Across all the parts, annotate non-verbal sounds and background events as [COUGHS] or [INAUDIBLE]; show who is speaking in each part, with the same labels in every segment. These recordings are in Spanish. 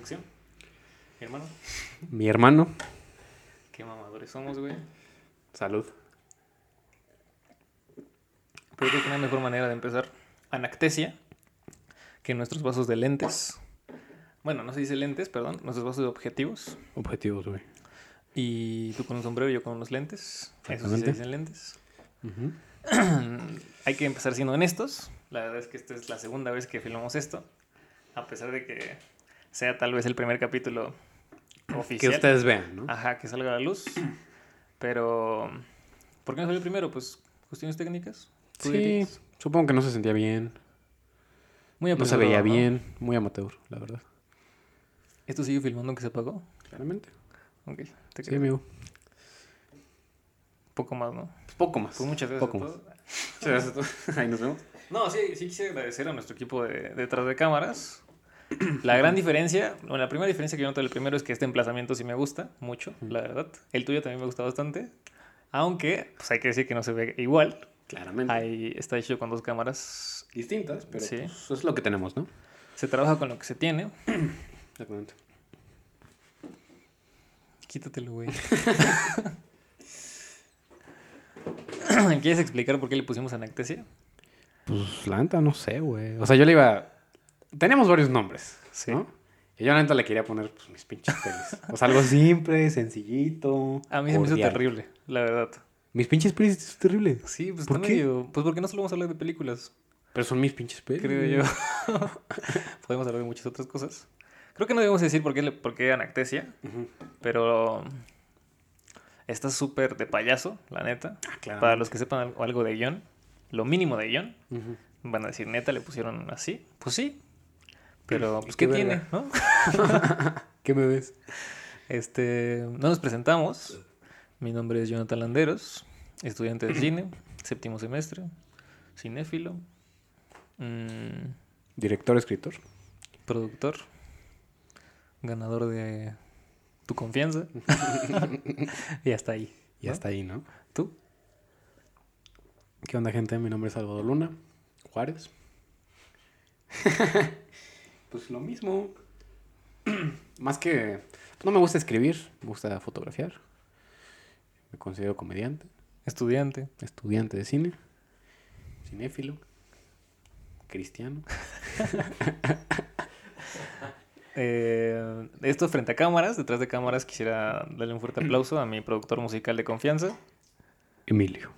Speaker 1: sección. Mi hermano.
Speaker 2: Mi hermano,
Speaker 1: Qué mamadores somos, güey.
Speaker 2: salud.
Speaker 1: Pero creo que no hay mejor manera de empezar. Anactesia, que nuestros vasos de lentes. Bueno, no se dice lentes, perdón. Nuestros vasos de objetivos.
Speaker 2: Objetivos, güey.
Speaker 1: Y tú con un sombrero y yo con unos lentes. Eso sí se dicen lentes. [CLEARS THROAT] Hay que empezar siendo honestos. La verdad es que esta es la segunda vez que filmamos esto. A pesar de que sea tal vez el primer capítulo
Speaker 2: Que
Speaker 1: oficial.
Speaker 2: ustedes vean, ¿no?
Speaker 1: Ajá, que salga a la luz. Pero, ¿por qué no salió primero? Pues, cuestiones técnicas. ¿Tú
Speaker 2: Sí,
Speaker 1: dirías?
Speaker 2: supongo que no se sentía bien.
Speaker 1: Muy
Speaker 2: No se veía
Speaker 1: ¿no?
Speaker 2: bien. Muy amateur, la verdad.
Speaker 1: ¿Esto sigue filmando aunque se apagó?
Speaker 2: Claramente.
Speaker 1: Ok, te
Speaker 2: Sí, amigo.
Speaker 1: Poco más, ¿no?
Speaker 2: Pues poco más.
Speaker 1: Pues muchas gracias.
Speaker 2: Poco
Speaker 1: a
Speaker 2: más.
Speaker 1: todos.
Speaker 2: Muchas gracias a todos. [LAUGHS] Ahí nos vemos.
Speaker 1: No, sí, sí quisiera agradecer a nuestro equipo de, detrás de cámaras. La gran diferencia, bueno, la primera diferencia que yo noto del primero es que este emplazamiento sí me gusta mucho, la verdad. El tuyo también me gusta bastante. Aunque, pues hay que decir que no se ve igual.
Speaker 2: Claramente.
Speaker 1: Ahí está hecho con dos cámaras.
Speaker 2: Distintas, pero
Speaker 1: Sí.
Speaker 2: pues, eso es lo que tenemos, ¿no?
Speaker 1: Se trabaja con lo que se tiene. [CLEARS THROAT]
Speaker 2: Exactamente.
Speaker 1: Quítatelo, güey. [LAUGHS] ¿Quieres explicar por qué le pusimos anactesia?
Speaker 2: Pues la neta no sé, güey. O sea, yo le iba. Teníamos varios nombres.
Speaker 1: Sí.
Speaker 2: ¿no? Y yo la neta le quería poner pues, mis pinches pelis. O sea, algo [LAUGHS] simple, sencillito.
Speaker 1: A mí se me hizo terrible, la verdad.
Speaker 2: Mis pinches pelis es terrible.
Speaker 1: Sí, pues
Speaker 2: ¿Por qué?
Speaker 1: medio... Pues porque no solo vamos a hablar de películas,
Speaker 2: Pero son mis pinches pelis.
Speaker 1: creo yo. [LAUGHS] [LAUGHS] Podemos hablar de muchas otras cosas. Creo que no debemos decir por qué, por qué anactesia, pero está súper de payaso, la neta.
Speaker 2: Ah, claro.
Speaker 1: Para los que sepan algo, de guion, lo mínimo de
Speaker 2: guion,
Speaker 1: van a decir, neta, le pusieron así. Pues sí, pero pues
Speaker 2: Qué
Speaker 1: ¿qué, tiene? ¿no? [LAUGHS]
Speaker 2: ¿Qué me ves?
Speaker 1: Este, no nos presentamos. Mi nombre es Jonathan Landeros, estudiante de cine, [CLEARS THROAT] séptimo semestre, cinéfilo, mm,
Speaker 2: Director, escritor.
Speaker 1: productor, ganador de tu confianza. [LAUGHS] y hasta ahí.
Speaker 2: Y
Speaker 1: ¿no?
Speaker 2: hasta ahí, ¿no?
Speaker 1: ¿Tú?
Speaker 2: ¿Qué onda, gente? Mi nombre es Salvador Luna. Juárez. [LAUGHS] pues lo mismo. [CLEARS THROAT] Más que... pues, no me gusta escribir, me gusta fotografiar. Me considero comediante,
Speaker 1: Estudiante.
Speaker 2: estudiante de cine, cinéfilo, cristiano. [LAUGHS]
Speaker 1: Eh, esto frente a cámaras, detrás de cámaras quisiera darle un fuerte aplauso a mi productor musical de confianza.
Speaker 2: Emilio.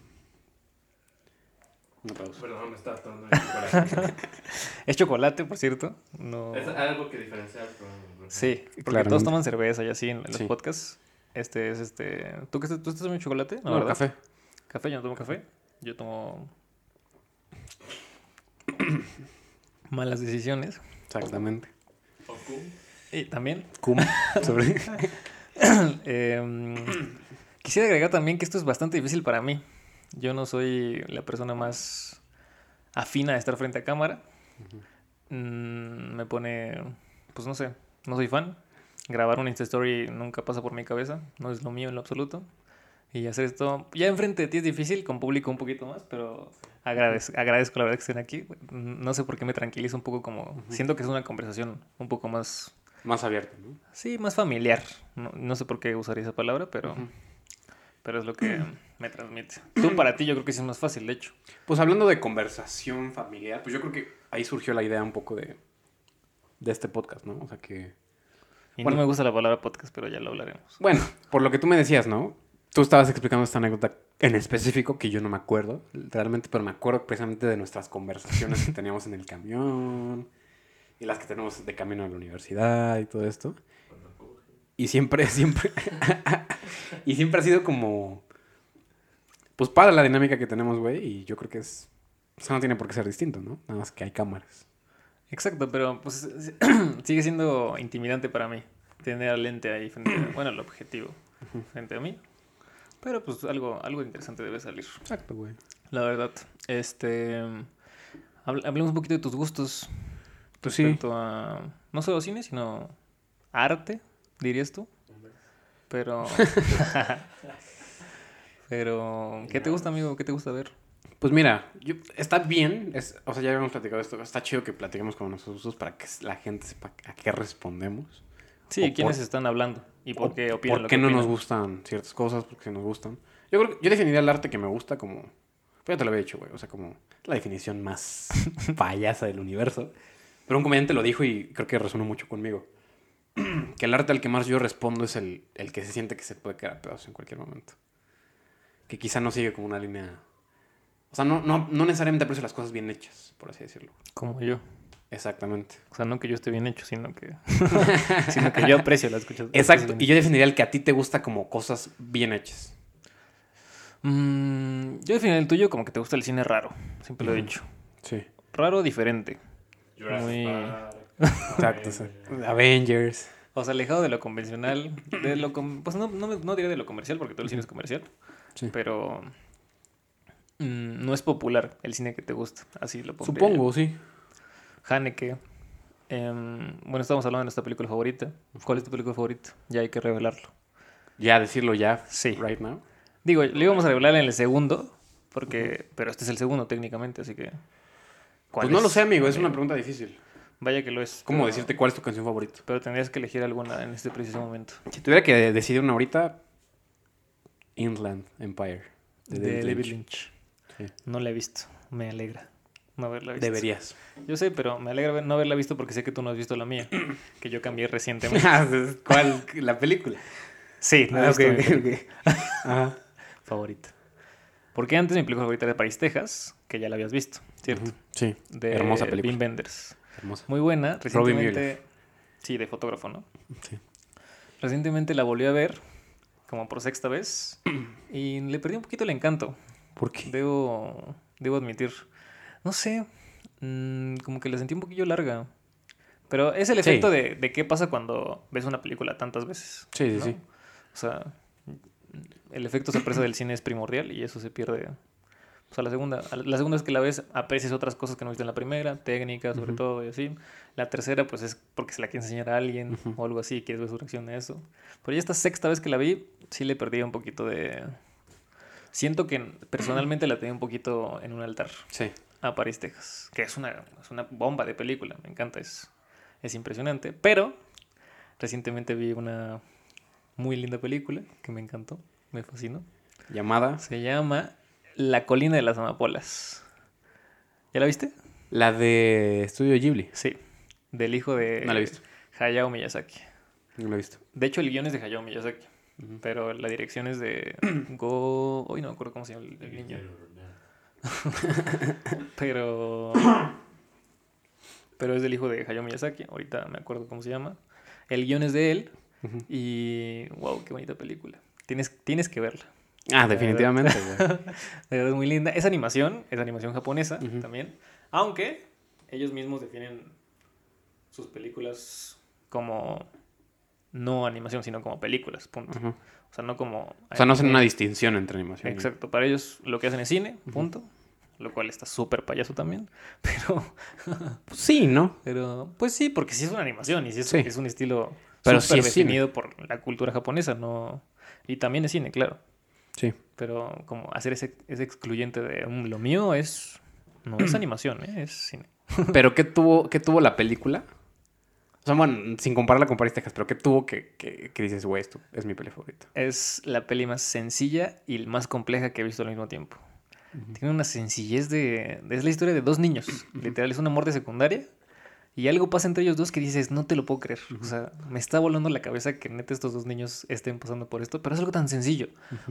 Speaker 3: Perdón, me estaba tomando el chocolate. [LAUGHS]
Speaker 1: Es chocolate, por cierto. No...
Speaker 3: es algo que diferencia al programa.
Speaker 1: Sí, porque
Speaker 2: Claramente.
Speaker 1: todos toman cerveza y así en, los
Speaker 2: Sí.
Speaker 1: podcasts. Este es este. ¿Tú qué estás, tú estás tomando chocolate?
Speaker 2: No,
Speaker 1: ¿verdad?
Speaker 2: café.
Speaker 1: Café, yo no tomo café. Yo tomo. [COUGHS] Malas decisiones.
Speaker 2: Exactamente.
Speaker 1: Y también.
Speaker 2: Cum. [LAUGHS] Sobre... [COUGHS]
Speaker 1: em, quisiera agregar también que esto es bastante difícil para mí. Yo no soy la persona más afina a estar frente a cámara. Mm, me pone. Pues no sé. No soy fan. Grabar un Insta Story nunca pasa por mi cabeza. No es lo mío en lo absoluto. Y hacer esto. Ya enfrente de ti es difícil, con público un poquito más, pero agradezco, agradezco la verdad que estén aquí. No sé por qué me tranquiliza un poco como. Siento que es una conversación un poco más.
Speaker 2: Más abierto, ¿no?
Speaker 1: Sí, más familiar. No, no sé por qué usaría esa palabra, pero.
Speaker 2: Ujú.
Speaker 1: Pero es lo que [CLEARS THROAT] me transmite. Tú para ti yo creo que sí es más fácil, de hecho.
Speaker 2: Pues hablando de conversación familiar, pues yo creo que ahí surgió la idea un poco de, de este podcast, ¿no? O sea que...
Speaker 1: Y
Speaker 2: Bueno.
Speaker 1: no me gusta la palabra podcast, pero ya lo hablaremos.
Speaker 2: Bueno, por lo que tú me decías, ¿no? Tú estabas explicando esta anécdota en específico, que yo no me acuerdo realmente, pero me acuerdo precisamente de nuestras conversaciones que teníamos en el camión y las que tenemos de camino a la universidad y todo esto. Y siempre, siempre, [LAUGHS] y siempre ha sido como, pues para la dinámica que tenemos, güey, y yo creo que es, o sea, no tiene por qué ser distinto, ¿no? Nada más que hay cámaras.
Speaker 1: Exacto, pero pues [CLEARS THROAT] sigue siendo intimidante para mí tener al lente ahí frente a, [CLEARS THROAT] bueno, el objetivo frente a mí. Pero pues algo, algo interesante debe salir.
Speaker 2: Exacto, güey.
Speaker 1: La verdad. Este habl- hablemos un poquito de tus gustos
Speaker 2: Pues sí.
Speaker 1: respecto a no solo cine, sino arte, dirías tú. Pero [LAUGHS] [LAUGHS] Pero ¿qué te gusta, amigo? ¿Qué te gusta ver?
Speaker 2: Pues mira, yo- está bien, es, o sea, ya habíamos platicado esto, está chido que platiquemos con nuestros gustos para que la gente sepa a qué respondemos.
Speaker 1: Sí,
Speaker 2: O
Speaker 1: quiénes
Speaker 2: por-
Speaker 1: están hablando y por qué opinan
Speaker 2: ¿Por
Speaker 1: lo
Speaker 2: qué
Speaker 1: que
Speaker 2: no nos
Speaker 1: opinan.
Speaker 2: gustan ciertas cosas? Porque nos gustan. Yo creo que yo definiría el arte que me gusta como. Pues ya te lo había dicho, güey. O sea, como la definición más [LAUGHS] payasa del universo. Pero un comediante lo dijo y creo que resonó mucho conmigo. [CLEARS THROAT] que el arte al que más yo respondo es el, el que se siente que se puede quedar a pedazos en cualquier momento. Que quizá no sigue como una línea. O sea, no, no, no necesariamente aprecio las cosas bien hechas, por así decirlo.
Speaker 1: Como yo.
Speaker 2: Exactamente.
Speaker 1: O sea, no que yo esté bien hecho, sino que, [LAUGHS] sino que yo aprecio las cosas. las
Speaker 2: Exacto.
Speaker 1: cosas
Speaker 2: Y yo definiría el que a ti te gusta como cosas bien hechas.
Speaker 1: Mm, yo definiría el tuyo como que te gusta el cine raro. Siempre lo he dicho.
Speaker 2: Sí.
Speaker 1: Raro, diferente.
Speaker 3: Jurassic
Speaker 1: Muy-
Speaker 3: Park,
Speaker 2: Exacto.
Speaker 3: Avengers.
Speaker 2: sí. Avengers.
Speaker 1: O sea, alejado de lo convencional. De lo com- pues no, no, no diría de lo comercial, porque todo el cine es comercial.
Speaker 2: Sí.
Speaker 1: Pero mm, no es popular el cine que te gusta. Así lo pondría
Speaker 2: Supongo, sí.
Speaker 1: Haneke. em, bueno, estamos hablando de nuestra película favorita. ¿Cuál es tu película favorita? Ya hay que revelarlo.
Speaker 2: Ya decirlo ya,
Speaker 1: Sí.
Speaker 2: right now.
Speaker 1: Digo, lo íbamos a revelar en el segundo, porque, pero este es el segundo técnicamente, así que. ¿cuál
Speaker 2: Pues no
Speaker 1: es?
Speaker 2: lo sé, amigo, es una pregunta difícil.
Speaker 1: Vaya que lo es.
Speaker 2: ¿Cómo
Speaker 1: pero-
Speaker 2: decirte cuál es tu canción favorita?
Speaker 1: Pero tendrías que elegir alguna en este preciso momento.
Speaker 2: Si tuviera que decidir una ahorita, Inland Empire.
Speaker 1: De,
Speaker 2: De, David
Speaker 1: David
Speaker 2: Lynch.
Speaker 1: Lynch.
Speaker 2: Sí.
Speaker 1: No la he visto. Me alegra no haberla visto.
Speaker 2: Deberías.
Speaker 1: Yo sé, pero me alegra no haberla visto porque sé que tú no has visto la mía, [CLEARS THROAT] que yo cambié recientemente. [LAUGHS]
Speaker 2: ¿Cuál? La película.
Speaker 1: Sí, no
Speaker 2: Ah,
Speaker 1: visto
Speaker 2: ok,
Speaker 1: mi
Speaker 2: ok,
Speaker 1: película
Speaker 2: ok. Ajá. [LAUGHS]
Speaker 1: favorita. Porque antes mi película favorita era París, Texas, que ya la habías visto, ¿cierto?
Speaker 2: Sí,
Speaker 1: De
Speaker 2: Hermosa película.
Speaker 1: Wim Wenders.
Speaker 2: hermosa.
Speaker 1: Muy buena.
Speaker 2: Robin
Speaker 1: Recientemente. Sí, de fotógrafo, ¿no?
Speaker 2: Sí.
Speaker 1: Recientemente la volví a ver, como por sexta vez, [CLEARS THROAT] y le perdí un poquito el encanto.
Speaker 2: ¿Por qué?
Speaker 1: Debo, debo admitir. No sé, mm, como que la sentí un poquillo larga. Pero es el
Speaker 2: Sí.
Speaker 1: efecto de, de qué pasa cuando ves una película tantas veces.
Speaker 2: Sí, sí,
Speaker 1: ¿no?
Speaker 2: sí.
Speaker 1: O sea, el efecto sorpresa del cine es primordial y eso se pierde. O sea, la segunda, la segunda vez que la ves aprecias otras cosas que no viste en la primera, técnica sobre todo y así. La tercera pues es porque se la quieres enseñar a alguien
Speaker 2: Ujú.
Speaker 1: o algo así quieres ver su reacción a eso. Pero ya esta sexta vez que la vi, sí le perdí un poquito de... Siento que personalmente la tenía un poquito en un altar
Speaker 2: Sí.
Speaker 1: a París, Texas, que es una, es una bomba de película, me encanta, es, es impresionante. Pero recientemente vi una muy linda película que me encantó, me fascinó.
Speaker 2: Llamada.
Speaker 1: Se llama La colina de las amapolas. ¿Ya la viste?
Speaker 2: La de Estudio Ghibli.
Speaker 1: Sí, del hijo de
Speaker 2: No la he visto.
Speaker 1: Hayao Miyazaki.
Speaker 2: No la he visto.
Speaker 1: De hecho, el guion es de Hayao Miyazaki, pero la dirección es de [CLEARS THROAT] Go... Hoy no me acuerdo cómo se llama el, el niño. [LAUGHS] [LAUGHS] Pero. Pero es del hijo de Hayao Miyazaki. Ahorita me acuerdo cómo se llama. El guion es de él. Y. ¡Wow! ¡Qué bonita película! Tienes, tienes que verla.
Speaker 2: Ah, definitivamente, [LAUGHS]
Speaker 1: verdad es muy linda. Es animación. Es animación japonesa también. Aunque ellos mismos definen sus películas como. No animación, sino como películas. Punto. O sea, no como.
Speaker 2: O sea, no hacen una distinción entre animación. y-
Speaker 1: Exacto, para ellos lo que hacen es cine, punto. Lo cual está súper payaso también. [LAUGHS] Pero,
Speaker 2: Pues sí, ¿no?
Speaker 1: pero, pues sí, porque sí es una animación y sí es,
Speaker 2: Sí.
Speaker 1: es un estilo
Speaker 2: Pero sí es cine.
Speaker 1: definido por la cultura japonesa, no. Y también es cine, claro.
Speaker 2: Sí.
Speaker 1: Pero como hacer ese, ese excluyente de "Mm, lo mío es. No es [CLEARS THROAT] animación, ¿eh? es cine. [LAUGHS]
Speaker 2: Pero ¿qué tuvo, qué tuvo la película? O sea, bueno, sin compararla con Paris, Texas, pero ¿qué tuvo que, que, que dices, güey, esto es mi peli favorita?
Speaker 1: Es la peli más sencilla y más compleja que he visto al mismo tiempo. Tiene una sencillez de... Es la historia de dos niños. Literal, es un amor de secundaria. Y algo pasa entre ellos dos que dices, no te lo puedo creer. O sea, me está volando la cabeza que neta estos dos niños estén pasando por esto. Pero es algo tan sencillo.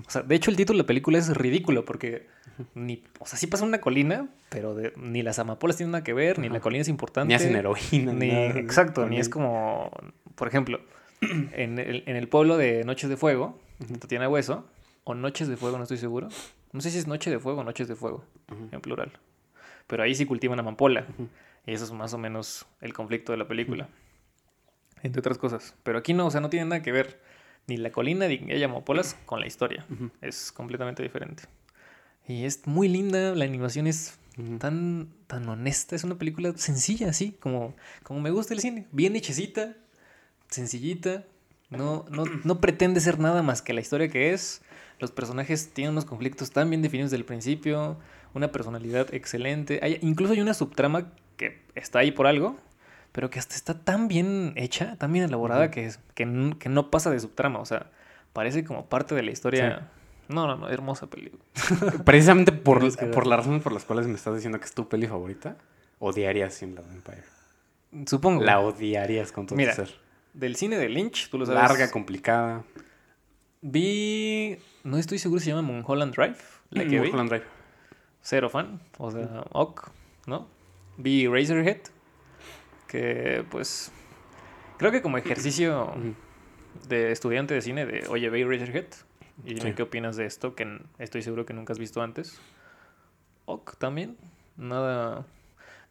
Speaker 1: O sea, de hecho el título de la película es ridículo porque... Ni, o sea, sí pasa una colina, pero de- ni las amapolas tienen nada que ver, ni la colina es importante.
Speaker 2: Ni hacen heroína.
Speaker 1: Ni,
Speaker 2: nada.
Speaker 1: exacto, ni es como, por ejemplo, [CLEARS THROAT] en el, en el pueblo de Noches de Fuego, Tatiana Hueso, o Noches de Fuego, no estoy seguro. No sé si es Noche de Fuego o Noches de Fuego, en plural. Pero ahí sí cultivan amapola. Y eso es más o menos el conflicto de la película. Entre otras cosas. Pero aquí no, o sea, no tiene nada que ver ni la colina ni que haya amapolas con la historia. Es completamente diferente. Y es muy linda, la animación es tan, tan honesta. Es una película sencilla, así, como, como me gusta el cine. Bien hechecita, sencillita. No, no, no pretende ser nada más que la historia que es. Los personajes tienen unos conflictos tan bien definidos desde el principio. Una personalidad excelente. Hay, incluso hay una subtrama que está ahí por algo. pero que hasta está tan bien hecha, tan bien elaborada, que, que, que no pasa de subtrama. O sea, parece como parte de la historia. No, no, no, hermosa película. [LAUGHS]
Speaker 2: Precisamente por,
Speaker 1: que
Speaker 2: por las razones por las cuales me estás diciendo que es tu peli favorita, odiarías Inland Empire.
Speaker 1: Supongo.
Speaker 2: La odiarías con todo
Speaker 1: Mira,
Speaker 2: tu ser.
Speaker 1: Del cine de Lynch, tú lo sabes.
Speaker 2: Larga, complicada.
Speaker 1: Vi. No estoy seguro si se llama Mulholland Drive. La que vi.
Speaker 2: Mulholland Drive.
Speaker 1: Cero fan. O sea, ok, ¿no? Vi Razorhead. Que pues. Creo que como ejercicio de estudiante de cine, de oye, ve Razorhead. Y dime
Speaker 2: Sí.
Speaker 1: qué opinas de esto, que estoy seguro que nunca has visto antes. Ok, también. Nada.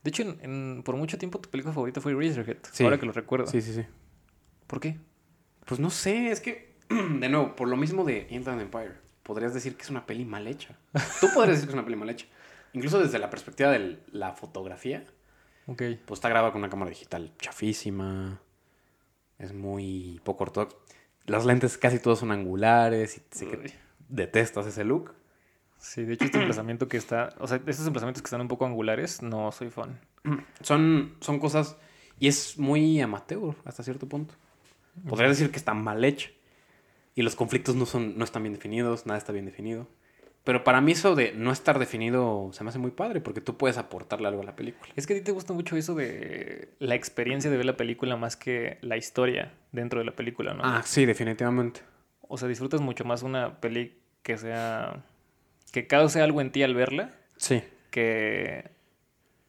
Speaker 1: De hecho, en- en- por mucho tiempo tu película favorita fue Razorhead.
Speaker 2: Sí.
Speaker 1: Ahora que lo recuerdo.
Speaker 2: Sí, sí, sí.
Speaker 1: ¿Por qué?
Speaker 2: Pues no sé, es que, [CLEARS THROAT] de nuevo, por lo mismo de Inland Empire, podrías decir que es una peli mal hecha. Tú podrías decir que es una peli mal hecha. Incluso desde la perspectiva de la fotografía,
Speaker 1: Ok.
Speaker 2: pues está grabada con una cámara digital chafísima. Es muy poco ortodoxo. Las lentes casi todos son angulares y sé que detestas ese look.
Speaker 1: Sí, de hecho este emplazamiento que está, o sea, estos emplazamientos que están un poco angulares, no soy fan. [CLEARS THROAT]
Speaker 2: Son, son cosas... Y es muy amateur hasta cierto punto. Podrías decir que está mal hecho. Y los conflictos no, son, no están bien definidos, nada está bien definido. Pero para mí eso de no estar definido se me hace muy padre porque tú puedes aportarle algo a la película.
Speaker 1: Es que a ti te gusta mucho eso de la experiencia de ver la película más que la historia dentro de la película, ¿no?
Speaker 2: Ah, sí, definitivamente.
Speaker 1: O sea, disfrutas mucho más una peli que sea, que cause algo en ti al verla,
Speaker 2: Sí.
Speaker 1: que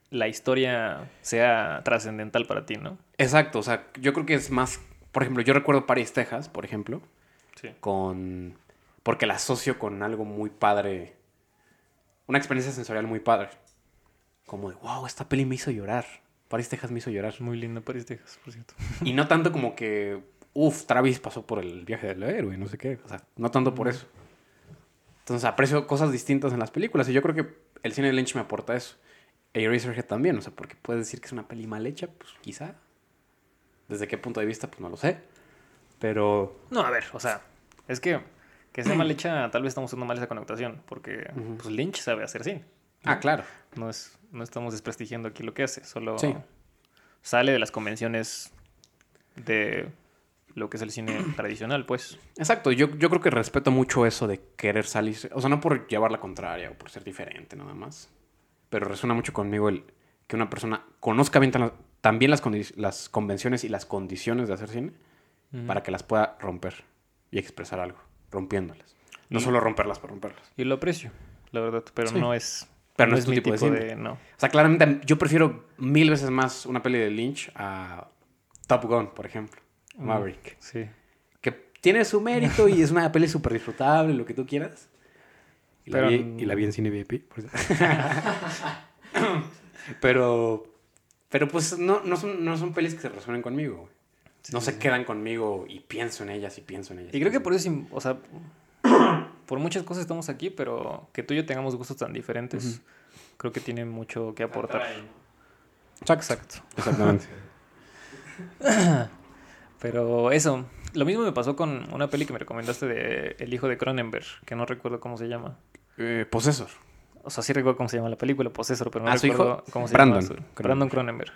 Speaker 1: la historia sea trascendental para ti, ¿no?
Speaker 2: Exacto, o sea, yo creo que es más... Por ejemplo, yo recuerdo Paris, Texas, por ejemplo,
Speaker 1: Sí.
Speaker 2: con... Porque la asocio con algo muy padre. Una experiencia sensorial muy padre. Como de, wow, esta peli me hizo llorar. Paris, Texas me hizo llorar.
Speaker 1: Muy linda París, Texas, por cierto. [LAUGHS]
Speaker 2: Y no tanto como que, uff, Travis pasó por el viaje del héroe, no sé qué. O sea, no tanto por eso. Entonces aprecio cosas distintas en las películas. Y yo creo que el cine de Lynch me aporta eso. E Eraserhead también. O sea, porque puedes decir que es una peli mal hecha, pues quizá. Desde qué punto de vista, pues no lo sé. Pero.
Speaker 1: No, a ver, o sea, es que que sea mal hecha, tal vez estamos usando mal esa connotación, porque pues Lynch sabe hacer cine.
Speaker 2: Ah, claro.
Speaker 1: No, es, no estamos desprestigiando aquí lo que hace, solo
Speaker 2: Sí.
Speaker 1: sale de las convenciones de lo que es el cine [CLEARS THROAT] tradicional, pues.
Speaker 2: Exacto. Yo, yo creo que respeto mucho eso de querer salir. O sea, no por llevar la contraria o por ser diferente, nada más. Pero resuena mucho conmigo el que una persona conozca bien tan- también las, las convenciones y las condiciones de hacer cine. para que las pueda romper y expresar algo, rompiéndolas. No
Speaker 1: Y-
Speaker 2: solo romperlas por romperlas.
Speaker 1: Y lo aprecio, la verdad, pero
Speaker 2: Sí.
Speaker 1: no es...
Speaker 2: Pero no es tu
Speaker 1: mi
Speaker 2: tipo de.
Speaker 1: No.
Speaker 2: O sea, claramente yo prefiero mil veces más una peli de Lynch a Top Gun, por ejemplo.
Speaker 1: Mm.
Speaker 2: Maverick.
Speaker 1: Sí.
Speaker 2: Que tiene su mérito y es una peli súper disfrutable, lo que tú quieras. Y la, vi, y la vi en cine VIP. por [LAUGHS] pero, pero pues no, no, son, no son pelis que se resuenen conmigo. No se quedan conmigo y pienso en ellas y pienso en ellas.
Speaker 1: Y creo que por eso, o sea, [CLEARS THROAT] por muchas cosas estamos aquí, pero que tú y yo tengamos gustos tan diferentes, creo que tiene mucho que aportar. Exacto.
Speaker 2: Exactamente. [LAUGHS]
Speaker 1: Pero eso, lo mismo me pasó con una peli que me recomendaste de El hijo de Cronenberg, que no recuerdo cómo se llama.
Speaker 2: Eh, Possessor.
Speaker 1: O sea, sí recuerdo cómo se llama la película, Possessor, pero no
Speaker 2: Ah, ¿su hijo?
Speaker 1: recuerdo cómo se
Speaker 2: Brandon
Speaker 1: llama. Brandon Cronenberg.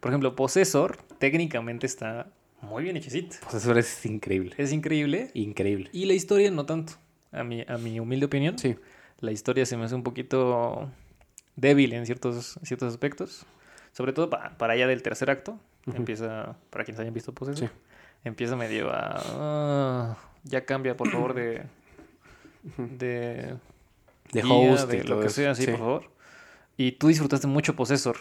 Speaker 1: Por ejemplo, Possessor técnicamente está muy bien hechecita.
Speaker 2: Possessor es increíble.
Speaker 1: Es increíble.
Speaker 2: Increíble.
Speaker 1: Y la historia no tanto. A mi, a mi humilde opinión.
Speaker 2: Sí.
Speaker 1: La historia se me hace un poquito débil en ciertos, ciertos aspectos. Sobre todo pa- para allá del tercer acto. Empieza, para quienes hayan visto Possessor,
Speaker 2: Sí.
Speaker 1: empieza medio a... "Ah, ya cambia, por favor, de... De,
Speaker 2: De
Speaker 1: guía,
Speaker 2: host
Speaker 1: de lo que
Speaker 2: eso.
Speaker 1: sea, sí,
Speaker 2: Sí.
Speaker 1: por favor. Y tú disfrutaste mucho Possessor.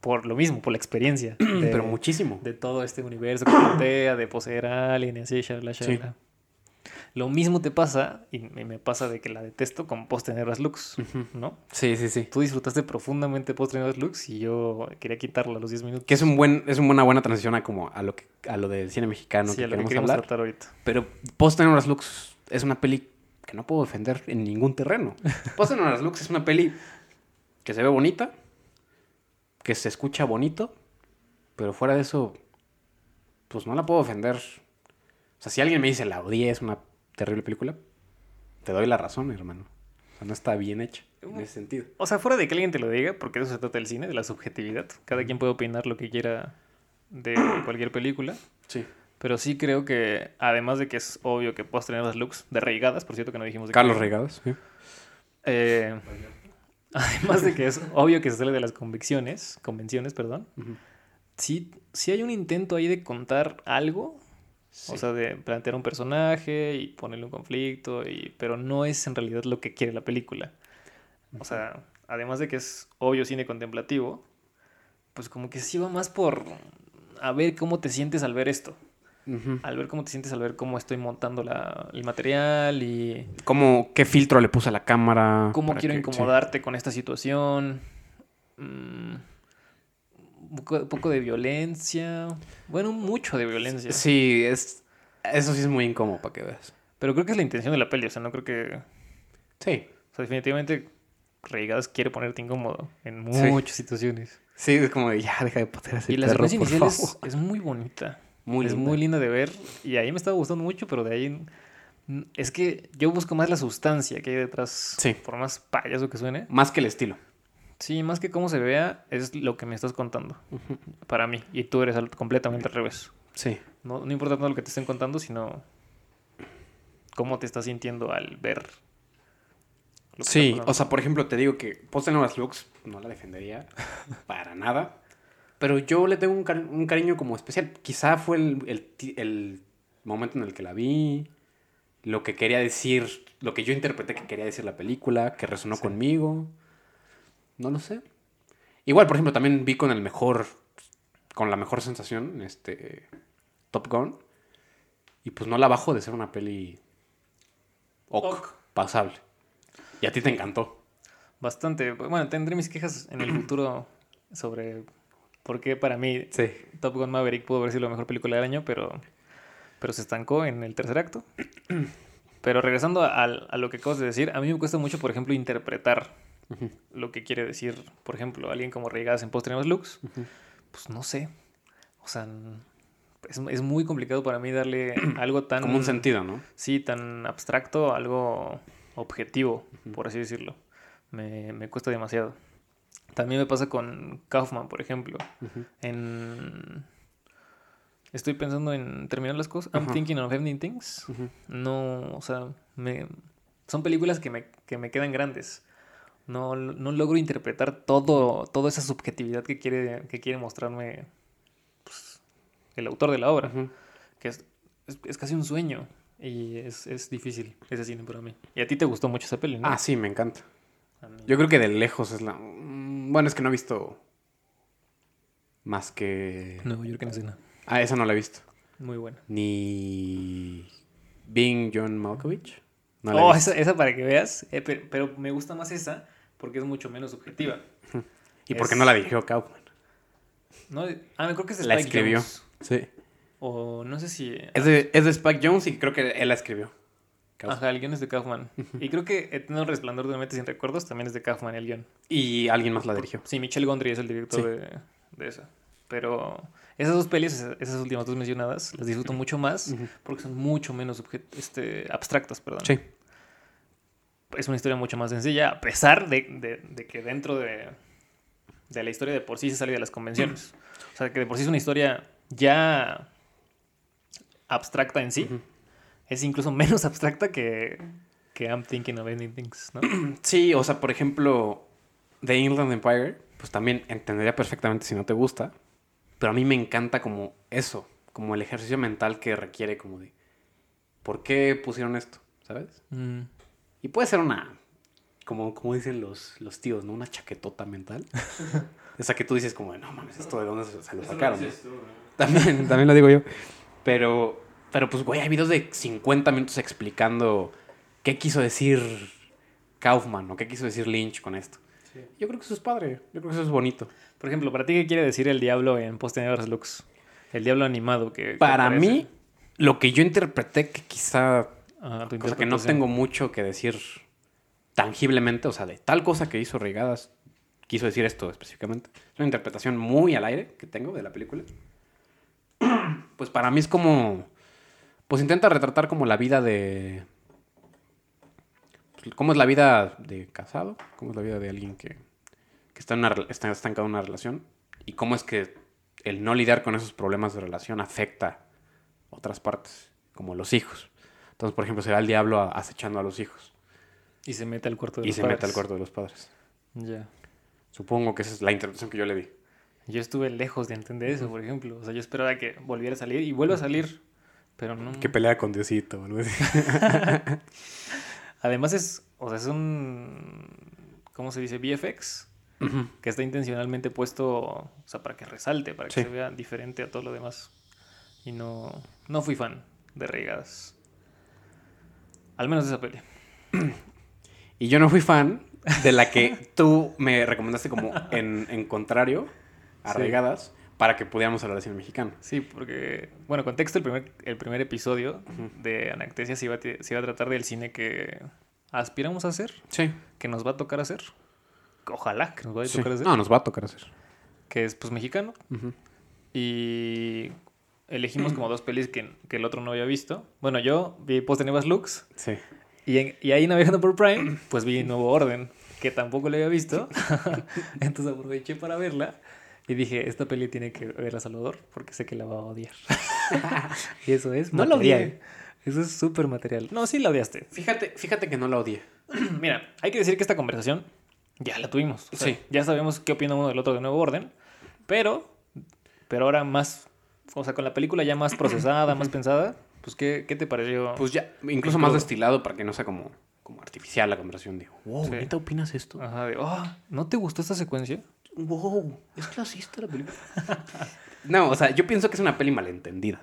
Speaker 1: Por lo mismo, por la experiencia. [CLEARS THROAT] de-
Speaker 2: Pero muchísimo.
Speaker 1: de todo este universo que plantea, de poseer a alguien y así, shalala. Lo mismo te pasa, y me pasa de que la detesto con Post Tenebras Lux. ¿no?
Speaker 2: Sí, sí, sí.
Speaker 1: Tú disfrutaste profundamente Post Tenebras Lux y yo quería quitarla a los 10 minutos.
Speaker 2: Que es un buen, es una buena transición a como a lo que a lo del cine mexicano
Speaker 1: sí,
Speaker 2: que
Speaker 1: a lo que
Speaker 2: queremos
Speaker 1: queremos
Speaker 2: hablar.
Speaker 1: tratar ahorita.
Speaker 2: Pero Post Tenebras Lux es una peli que no puedo defender en ningún terreno. [LAUGHS] Post Tenebras Lux es una peli que se ve bonita, que se escucha bonito, pero fuera de eso, pues no la puedo defender. O sea, si alguien me dice la odié, es una terrible película, te doy la razón, hermano. O sea, no está bien hecha en ese sentido.
Speaker 1: O sea, fuera de que alguien te lo diga, porque de eso se trata el cine, de la subjetividad. Cada quien puede opinar lo que quiera de [CLEARS THROAT] cualquier película.
Speaker 2: Sí.
Speaker 1: Pero sí creo que, además de que es obvio que puedas tener las looks de reigadas, por cierto que no dijimos de
Speaker 2: Carlos
Speaker 1: qué-
Speaker 2: Regados. sí.
Speaker 1: Eh, [LAUGHS] además de que es obvio que se sale de las convicciones, convenciones, perdón. Sí, sí hay un intento ahí de contar algo,
Speaker 2: Sí.
Speaker 1: o sea, de plantear un personaje y ponerle un conflicto, y, pero no es en realidad lo que quiere la película. O sea, además de que es obvio cine contemplativo, pues como que sí va más por a ver cómo te sientes al ver esto, Al ver cómo te sientes al ver cómo estoy montando la- el material y
Speaker 2: ¿Cómo, ¿Qué filtro le puse a la cámara?
Speaker 1: cómo quiero
Speaker 2: que-
Speaker 1: incomodarte con esta situación. Mm, un poco, un poco de violencia. Bueno, mucho de violencia.
Speaker 2: Sí. Es, eso sí es muy incómodo para que veas.
Speaker 1: Pero creo que es la intención de la peli. O sea, no creo que.
Speaker 2: Sí.
Speaker 1: O sea, definitivamente Reigadas quiere ponerte incómodo en
Speaker 2: Sí.
Speaker 1: muchas situaciones.
Speaker 2: Sí, es como de, ya, deja de patear a ese
Speaker 1: y la
Speaker 2: perro,
Speaker 1: secuencia inicial es,
Speaker 2: favor".
Speaker 1: es muy bonita.
Speaker 2: Muy
Speaker 1: es
Speaker 2: linda.
Speaker 1: muy linda de ver. Y ahí me estaba gustando mucho, pero de ahí. Es que yo busco más la sustancia que hay detrás.
Speaker 2: Sí.
Speaker 1: Por más payaso que suene.
Speaker 2: Más que el estilo.
Speaker 1: Sí, más que cómo se vea, es lo que me estás contando. Para mí. Y tú eres completamente al revés.
Speaker 2: Sí.
Speaker 1: No, no importa tanto lo que te estén contando, sino cómo te estás sintiendo al ver. lo que
Speaker 2: Sí, o sea, por ejemplo, te digo que Post Nuevas Looks no la defendería [LAUGHS] para nada. Pero yo le tengo un, cari- un cariño como especial. Quizá fue el, el ti- el momento en el que la vi, lo que quería decir, lo que yo interpreté que quería decir la película, que resonó
Speaker 1: Sí.
Speaker 2: conmigo. No lo sé. Igual, por ejemplo, también vi con el mejor, con la mejor sensación, este, Top Gun. Y pues no la bajo de ser una peli ok,
Speaker 1: Ok.
Speaker 2: pasable. Y a ti te encantó.
Speaker 1: Bastante. Bueno, tendré mis quejas en el [CLEARS THROAT] futuro sobre por qué para mí
Speaker 2: Sí.
Speaker 1: Top Gun Maverick pudo haber sido la mejor película del año, pero, pero se estancó en el tercer acto. [CLEARS THROAT] Pero regresando a, lo que acabas de decir, a mí me cuesta mucho, por ejemplo, interpretar lo que quiere decir, por ejemplo, alguien como Reigadas en Post Looks. Pues no sé. O sea, es muy complicado para mí darle [CLEARS THROAT] algo tan...
Speaker 2: Como un sentido, ¿no?
Speaker 1: Sí, tan abstracto, algo objetivo, por así decirlo. Me, me cuesta demasiado. También me pasa con Kaufman, por ejemplo. En... Estoy pensando en terminar las cosas. I'm thinking of ending things. No, o sea, me... son películas que me, que me quedan grandes. No, no logro interpretar todo, toda esa subjetividad que quiere, que quiere mostrarme pues, el autor de la obra que es, es, es casi un sueño y es, es difícil ese cine para mí. Y a ti te gustó mucho esa peli, ¿no?
Speaker 2: Ah, sí, me encanta. Yo creo que de lejos es la... Bueno, es que no he visto más que...
Speaker 1: Nueva York en escena.
Speaker 2: Ah, esa no la he visto.
Speaker 1: Muy buena.
Speaker 2: Ni... Being John Malkovich. No la he
Speaker 1: oh,
Speaker 2: visto.
Speaker 1: esa, esa para que veas. eh, pero, pero me gusta más esa porque es mucho menos subjetiva. [LAUGHS]
Speaker 2: ¿Y por qué no la dirigió Kaufman?
Speaker 1: No, ah, creo que es de
Speaker 2: La
Speaker 1: Spike
Speaker 2: escribió. Sí.
Speaker 1: O no sé si...
Speaker 2: Es de, es de Spike Jones y creo que él la escribió. Kaufman.
Speaker 1: Ajá, el guion es de Kaufman. Y creo que Eterno Resplandor de una mente sin recuerdos también es de Kaufman el guion.
Speaker 2: Y alguien más la dirigió.
Speaker 1: Sí, Michel Gondry es el director
Speaker 2: Sí.
Speaker 1: de, de esa. Pero esas dos pelis, esas- últimas dos mencionadas, las disfruto mucho más porque son mucho menos este, abstractas, perdón.
Speaker 2: Sí.
Speaker 1: Es una historia mucho más sencilla, a pesar de, de- de que dentro de, de la historia de por sí se sale de las convenciones. O sea, que de por sí es una historia ya abstracta en sí. Es incluso [LAUGHS] menos abstracta que, que I'm Thinking of Ending Things, ¿no? [CLEARS THROAT]
Speaker 2: Sí, o sea, por ejemplo, The Inland Empire, pues también entendería perfectamente si no te gusta. Pero a mí me encanta como eso, como el ejercicio mental que requiere como de... ¿Por qué pusieron esto? ¿Sabes?
Speaker 1: Mm.
Speaker 2: Y puede ser una, como, como dicen los, los tíos, ¿no? Una chaquetota mental. [LAUGHS] Esa que tú dices como, de, no mames, ¿esto de dónde se, se lo
Speaker 3: lo
Speaker 2: sacaron? no?"
Speaker 3: dices tú, ¿no?
Speaker 2: También, también lo digo yo. Pero, pero pues, güey, hay videos de 50 minutos explicando qué quiso decir Kaufman o qué quiso decir Lynch con esto.
Speaker 3: Sí.
Speaker 2: Yo creo que eso es padre, yo creo que eso es bonito.
Speaker 1: Por ejemplo, ¿para ti qué quiere decir el diablo en Post Lux? El diablo animado que...
Speaker 2: Para mí, lo que yo interpreté que quizá,
Speaker 1: tu
Speaker 2: cosa que no tengo mucho que decir tangiblemente, o sea, de tal cosa que hizo Regadas, quiso decir esto específicamente. Es una interpretación muy al aire que tengo de la película. [CLEARS THROAT] Pues para mí es como, pues intenta retratar como la vida de, pues, cómo es la vida de casado, cómo es la vida de alguien que, que está, en una, está estancado en una relación y cómo es que el no lidiar con esos problemas de relación afecta otras partes, como los hijos. Entonces, por ejemplo, se va el diablo a- acechando a los hijos
Speaker 1: Y se mete al cuarto de
Speaker 2: y
Speaker 1: los
Speaker 2: se mete
Speaker 1: padres.
Speaker 2: al cuarto de los padres.
Speaker 1: Ya.
Speaker 2: Supongo que esa es la interpretación que yo le di.
Speaker 1: Yo estuve lejos de entender eso, por ejemplo. O sea, yo esperaba que volviera a salir y vuelva a salir, pero no.
Speaker 2: Que pelea con Diosito o algo así.
Speaker 1: Además es, o sea, es un, ¿cómo se dice? VFX, que está intencionalmente puesto, o sea, para que resalte, para que
Speaker 2: Sí.
Speaker 1: se vea diferente a todo lo demás. Y no, no fui fan de Regadas. Al menos de esa peli.
Speaker 2: Y yo no fui fan de la que tú me recomendaste como en, en contrario,
Speaker 1: Sí.
Speaker 2: arraigadas, para que pudiéramos hablar de cine mexicano.
Speaker 1: Sí, porque, bueno, contexto, el primer, el primer episodio de Anactesia se iba, a, se iba a tratar del cine que aspiramos a hacer,
Speaker 2: Sí.
Speaker 1: que nos va a tocar hacer. Ojalá que nos vaya a
Speaker 2: sí.
Speaker 1: tocar hacer.
Speaker 2: No, nos va a tocar hacer.
Speaker 1: Que es, pues, mexicano. Y elegimos [CLEARS THROAT] como dos pelis que, que el otro no había visto. Bueno, yo vi Post Nuevas Looks
Speaker 2: Sí.
Speaker 1: y, en- y ahí navegando por Prime, pues vi Nuevo Orden, que tampoco le había visto. [LAUGHS] Entonces aproveché para verla y dije, esta peli tiene que ver a Salvador porque sé que la va a odiar. [LAUGHS] [LAUGHS] y eso es
Speaker 2: No la
Speaker 1: material.
Speaker 2: odié.
Speaker 1: Eso es súper material. No, sí la odiaste.
Speaker 2: Fíjate, fíjate que no la odié. [CLEARS THROAT]
Speaker 1: Mira, hay que decir que esta conversación ya la tuvimos. O sea,
Speaker 2: Sí.
Speaker 1: Ya sabemos qué opina uno del otro de Nuevo Orden, pero, pero ahora más, o sea, con la película ya más procesada, más pensada, pues, ¿qué, qué te pareció?
Speaker 2: Pues ya, incluso más destilado para que no sea como, como artificial la conversación. Digo, wow,
Speaker 1: Sí.
Speaker 2: ¿neta opinas esto?
Speaker 1: Ajá, de, "Oh, ¿no te gustó esta secuencia?
Speaker 2: Wow, es clasista la película. [LAUGHS] no, o sea, yo pienso que es una peli malentendida,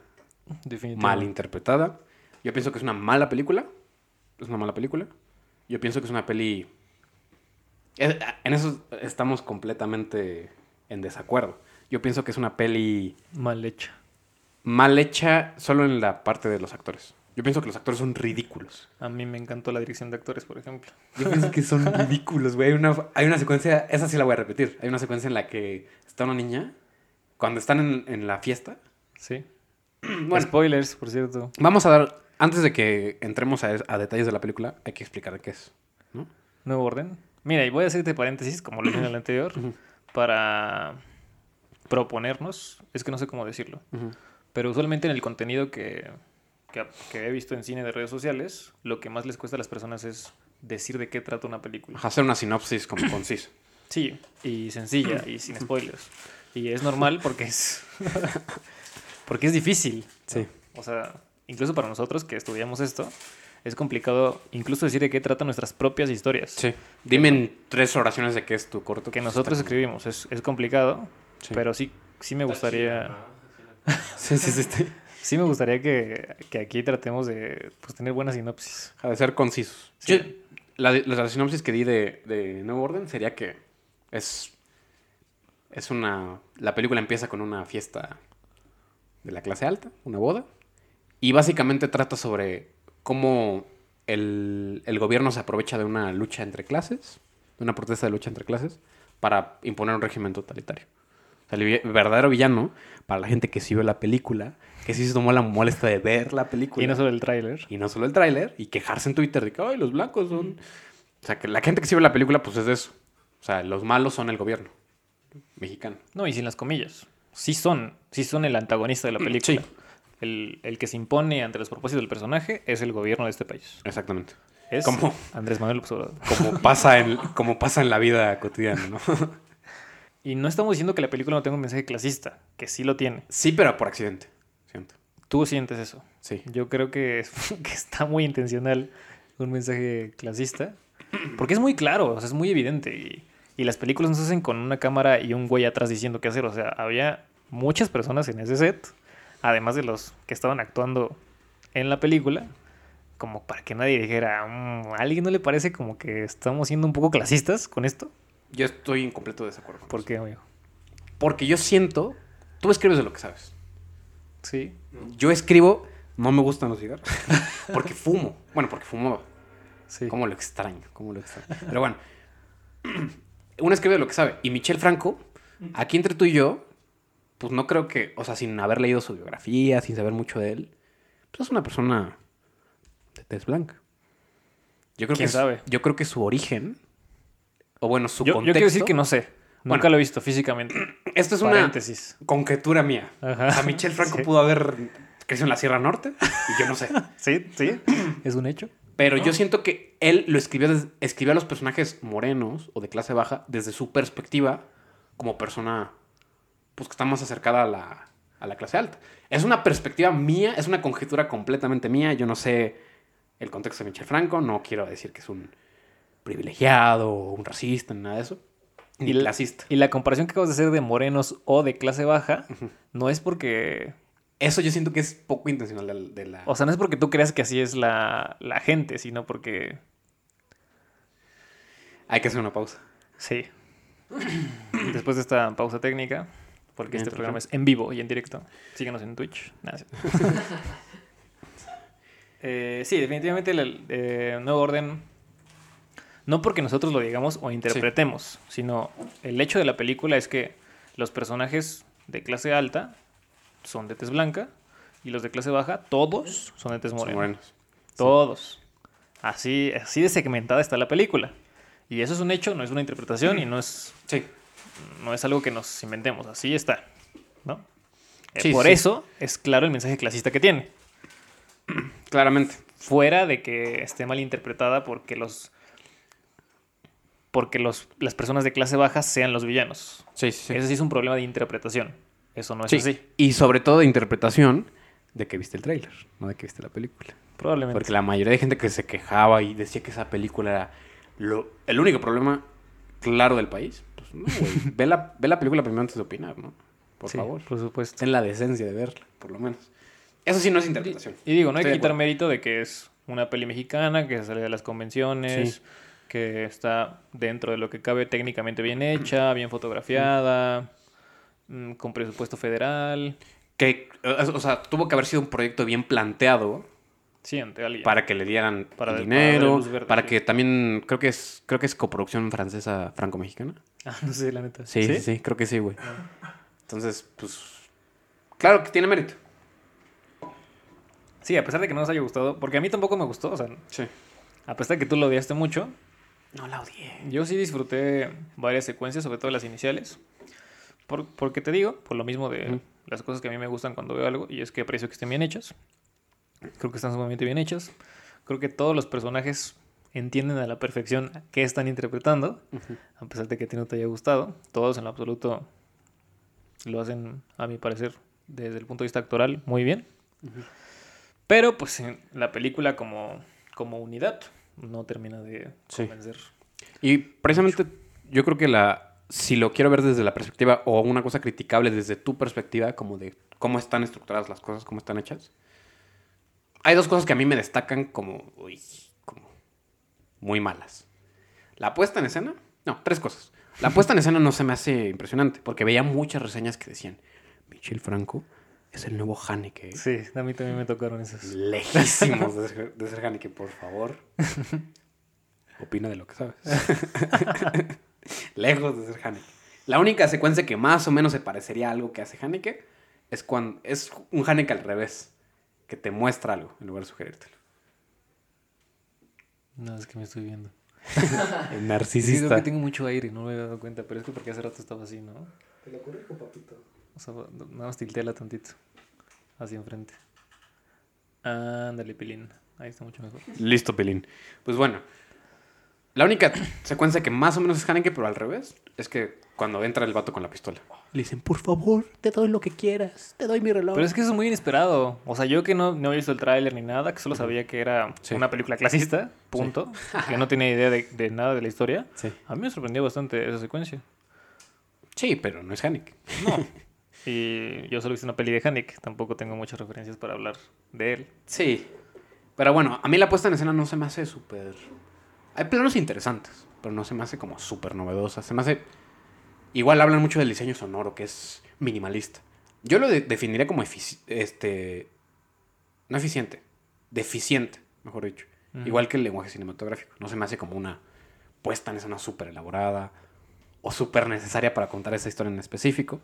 Speaker 1: Definitivamente.
Speaker 2: mal interpretada. Yo pienso que es una mala película. Es una mala película. Yo pienso que es una peli. Eh, En eso estamos completamente en desacuerdo. Yo pienso que es una peli
Speaker 1: Mal hecha.
Speaker 2: mal hecha solo en la parte de los actores. Yo pienso que los actores son ridículos.
Speaker 1: A mí me encantó la dirección de actores, por ejemplo.
Speaker 2: Yo pienso que son [LAUGHS] ridículos, güey. Hay una, hay una secuencia, esa sí la voy a repetir. Hay una secuencia en la que está una niña, cuando están en, en la fiesta.
Speaker 1: Sí. [CLEARS THROAT]
Speaker 2: Bueno,
Speaker 1: Spoilers, por cierto.
Speaker 2: vamos a dar, antes de que entremos a, a detalles de la película, hay que explicar de qué es. ¿no?
Speaker 1: Nuevo Orden. Mira, y voy a hacerte paréntesis, como lo hice en el anterior, para proponernos, es que no sé cómo decirlo, pero usualmente en el contenido que, que, que he visto en cine de redes sociales, lo que más les cuesta a las personas es decir de qué trata una película.
Speaker 2: Hacer una sinopsis como [CLEARS THROAT] concisa.
Speaker 1: Sí, y sencilla y sin spoilers. Y es normal porque es [LAUGHS] porque es difícil.
Speaker 2: Sí.
Speaker 1: O sea, incluso para nosotros que estudiamos esto, es complicado incluso decir de qué tratan nuestras propias historias.
Speaker 2: Sí. Dime en tres oraciones de qué es tu corto.
Speaker 1: Que nosotros escribimos. Es, es complicado,
Speaker 2: Sí.
Speaker 1: pero sí, sí me gustaría...
Speaker 2: Sí, sí, sí. [LAUGHS] sí.
Speaker 1: Me gustaría que, que aquí tratemos de pues, tener buena sinopsis.
Speaker 2: De ser concisos.
Speaker 1: Sí.
Speaker 2: Yo- la, la sinopsis que di de, de Nuevo Orden sería que es, es una... La película empieza con una fiesta de la clase alta, una boda, y básicamente trata sobre cómo el, el gobierno se aprovecha de una lucha entre clases, de una protesta de lucha entre clases, para imponer un régimen totalitario. O sea, el verdadero villano, para la gente que sí vio la película, que sí se tomó la molestia de ver la película.
Speaker 1: Y no solo el tráiler.
Speaker 2: Y no solo el tráiler, y quejarse en Twitter de que, ay, los blancos son... O sea, que la gente que sí ve la película, pues es de eso. O sea, los malos son el gobierno mexicano.
Speaker 1: No, y sin las comillas. Sí son, sí son el antagonista de la película.
Speaker 2: Sí.
Speaker 1: El, el que se impone ante los propósitos del personaje es el gobierno de este país.
Speaker 2: Exactamente.
Speaker 1: Es
Speaker 2: ¿Cómo?
Speaker 1: Andrés Manuel López Obrador.
Speaker 2: Como pasa en, como pasa en la vida cotidiana, ¿no? [LAUGHS]
Speaker 1: Y no estamos diciendo que la película no tenga un mensaje clasista, que sí lo tiene.
Speaker 2: Sí, pero por accidente.
Speaker 1: Tú sientes eso.
Speaker 2: Sí.
Speaker 1: Yo creo que, [LAUGHS] que está muy intencional un mensaje clasista. [CLEARS THROAT] Porque es muy claro, o sea, es muy evidente. Y, y las películas no se hacen con una cámara y un güey atrás diciendo qué hacer. O sea, había muchas personas en ese set, además de los que estaban actuando en la película, como para que nadie dijera, "Mm, ¿a alguien no le parece como que estamos siendo un poco clasistas con esto?
Speaker 2: Yo estoy en completo desacuerdo. con
Speaker 1: ¿Por
Speaker 2: eso.
Speaker 1: qué, amigo?
Speaker 2: Porque yo siento... Tú escribes de lo que sabes.
Speaker 1: Sí.
Speaker 2: Yo escribo... No me gustan los cigarros. [LAUGHS] Porque fumo. Bueno, porque fumo
Speaker 1: Sí.
Speaker 2: ¿Cómo lo extraño? ¿Cómo lo extraño? Pero bueno, [CLEARS THROAT] uno escribe de lo que sabe. Y Michel Franco, aquí entre tú y yo, pues no creo que, o sea, sin haber leído su biografía, sin saber mucho de él, pues es una persona de tez blanca. Yo creo
Speaker 1: ¿Quién
Speaker 2: que
Speaker 1: sabe?
Speaker 2: Yo creo que su origen, o bueno, su
Speaker 1: Yo, yo
Speaker 2: contexto.
Speaker 1: quiero decir que no sé. Nunca
Speaker 2: Bueno.
Speaker 1: lo he visto físicamente. [CLEARS THROAT]
Speaker 2: Esto es una conjetura mía.
Speaker 1: Ajá.
Speaker 2: O sea, Michel Franco
Speaker 1: Sí.
Speaker 2: pudo haber crecido en la Sierra Norte y yo no sé. [LAUGHS]
Speaker 1: Sí, sí. [CLEARS THROAT] Es un hecho.
Speaker 2: Pero yo siento que él lo escribió, escribió a los personajes morenos o de clase baja desde su perspectiva como persona pues, que está más acercada a la, a la clase alta. Es una perspectiva mía, es una conjetura completamente mía. Yo no sé el contexto de Michel Franco, no quiero decir que es un privilegiado o un racista, ni nada de eso. Ni
Speaker 1: Y la-
Speaker 2: clasista.
Speaker 1: Y la comparación que acabas de hacer de morenos o de clase baja no es porque.
Speaker 2: Eso yo siento que es poco intencional de, de la...
Speaker 1: O sea, no es porque tú creas que así es la, la gente, sino porque.
Speaker 2: Hay que hacer una pausa.
Speaker 1: Sí. [CLEARS THROAT] Después de esta pausa técnica, porque este programa es en vivo y en directo. Síguenos en Twitch. Nada, sí. [LAUGHS] Eh, sí, definitivamente el, el, eh, nuevo orden. No porque nosotros lo digamos o interpretemos, sino el hecho de la película es que los personajes de clase alta son de tez blanca y los de clase baja, todos son de tez
Speaker 2: Son
Speaker 1: morena.
Speaker 2: morenos.
Speaker 1: Todos. Así, así de segmentada está la película. Y eso es un hecho, no es una interpretación y no es,
Speaker 2: Sí.
Speaker 1: no es algo que nos inventemos. Así está. ¿no? Eh, Por eso es claro el mensaje clasista que tiene. [CLEARS THROAT]
Speaker 2: Claramente.
Speaker 1: Fuera de que esté mal interpretada porque los. Porque los, las personas de clase baja sean los villanos.
Speaker 2: Sí, sí, sí.
Speaker 1: Ese sí es un problema de interpretación. Eso no es
Speaker 2: Sí,
Speaker 1: así.
Speaker 2: Y sobre todo de interpretación de que viste el tráiler, no de que viste la película.
Speaker 1: Probablemente.
Speaker 2: Porque la mayoría de gente que se quejaba y decía que esa película era lo, el único problema claro del país. Pues no, güey. [LAUGHS] ve, la, ve la película primero antes de opinar, ¿no? Por
Speaker 1: Sí,
Speaker 2: favor.
Speaker 1: Por supuesto.
Speaker 2: Ten la decencia de verla, por lo menos. Eso sí no es interpretación.
Speaker 1: Y digo, no hay que quitar mérito de que es una peli mexicana, que sale de las convenciones,
Speaker 2: Sí.
Speaker 1: Que está dentro de lo que cabe técnicamente bien hecha, bien fotografiada, mm, con presupuesto federal.
Speaker 2: Que, eh, o sea, tuvo que haber sido un proyecto bien planteado
Speaker 1: Sí, ante alguien.
Speaker 2: para que le dieran
Speaker 1: Para para
Speaker 2: dinero,
Speaker 1: verde,
Speaker 2: para
Speaker 1: sí.
Speaker 2: que también, creo que es, creo que es coproducción francesa franco-mexicana.
Speaker 1: Ah, no sé, la neta.
Speaker 2: Sí, sí, sí, creo que sí, güey. Entonces, pues, claro que tiene mérito.
Speaker 1: Sí, a pesar de que no nos haya gustado, porque a mí tampoco me gustó, o sea,
Speaker 2: Sí.
Speaker 1: a pesar de que tú lo odiaste mucho,
Speaker 2: No la odié.
Speaker 1: yo sí disfruté varias secuencias, sobre todo las iniciales. Por- porque te digo, por lo mismo de las cosas que a mí me gustan cuando veo algo, y es que aprecio que estén bien hechas. Creo que están sumamente bien hechas. Creo que todos los personajes entienden a la perfección qué están interpretando, a pesar de que a ti no te haya gustado. Todos en lo absoluto lo hacen, a mi parecer, desde el punto de vista actoral, muy bien. Pero pues en la película como, como unidad no termina de
Speaker 2: Sí.
Speaker 1: convencer.
Speaker 2: Y precisamente yo creo que la si lo quiero ver desde la perspectiva o una cosa criticable desde tu perspectiva, como de cómo están estructuradas las cosas, cómo están hechas, hay dos cosas que a mí me destacan como, uy, como muy malas. La puesta en escena, no, tres cosas. La puesta en escena no se me hace impresionante, porque veía muchas reseñas que decían, Michel Franco es el nuevo Haneke.
Speaker 1: Sí, a mí también me tocaron esas.
Speaker 2: Lejísimos de [LAUGHS] ser, de ser Haneke, por favor. [LAUGHS] Opina de lo que sabes. [LAUGHS] Lejos de ser Haneke. La única secuencia que más o menos se parecería a algo que hace Haneke es cuando es un Haneke al revés, que te muestra algo en lugar de sugerírtelo.
Speaker 1: No, es que me estoy viendo.
Speaker 2: El
Speaker 1: Sí, creo
Speaker 2: narcisista.
Speaker 1: que tengo mucho aire, no me había dado cuenta, pero es que porque hace rato estaba así, ¿no?
Speaker 3: Te lo corrijo, papito.
Speaker 1: O sea, nada más tilteala tantito. Hacia enfrente. Ándale, pilín. Ahí está mucho mejor.
Speaker 2: Listo, Pelín. Pues bueno, la única secuencia que más o menos es Haneke, pero al revés, es que cuando entra el vato con la pistola. Le dicen, por favor, te doy lo que quieras, te doy mi reloj.
Speaker 1: Pero es que eso es muy inesperado. O sea, yo que no, no he visto el tráiler ni nada, que solo sabía que era
Speaker 2: Sí.
Speaker 1: una película clasista, punto. [LAUGHS] que no tenía idea de, de nada de la historia.
Speaker 2: Sí.
Speaker 1: A mí me sorprendió bastante esa secuencia.
Speaker 2: Sí, pero no es Haneke.
Speaker 1: No. [LAUGHS] y yo solo hice una peli de Haneke. Tampoco tengo muchas referencias para hablar de él.
Speaker 2: Sí. Pero bueno, a mí la puesta en escena no se me hace súper... Hay planos interesantes, pero no se me hace como súper novedosa. Se me hace... Igual hablan mucho del diseño sonoro, que es minimalista. Yo lo de- definiría como este... No eficiente. Deficiente, mejor dicho. Igual que el lenguaje cinematográfico. No se me hace como una puesta en escena súper elaborada o súper necesaria para contar esa historia en específico.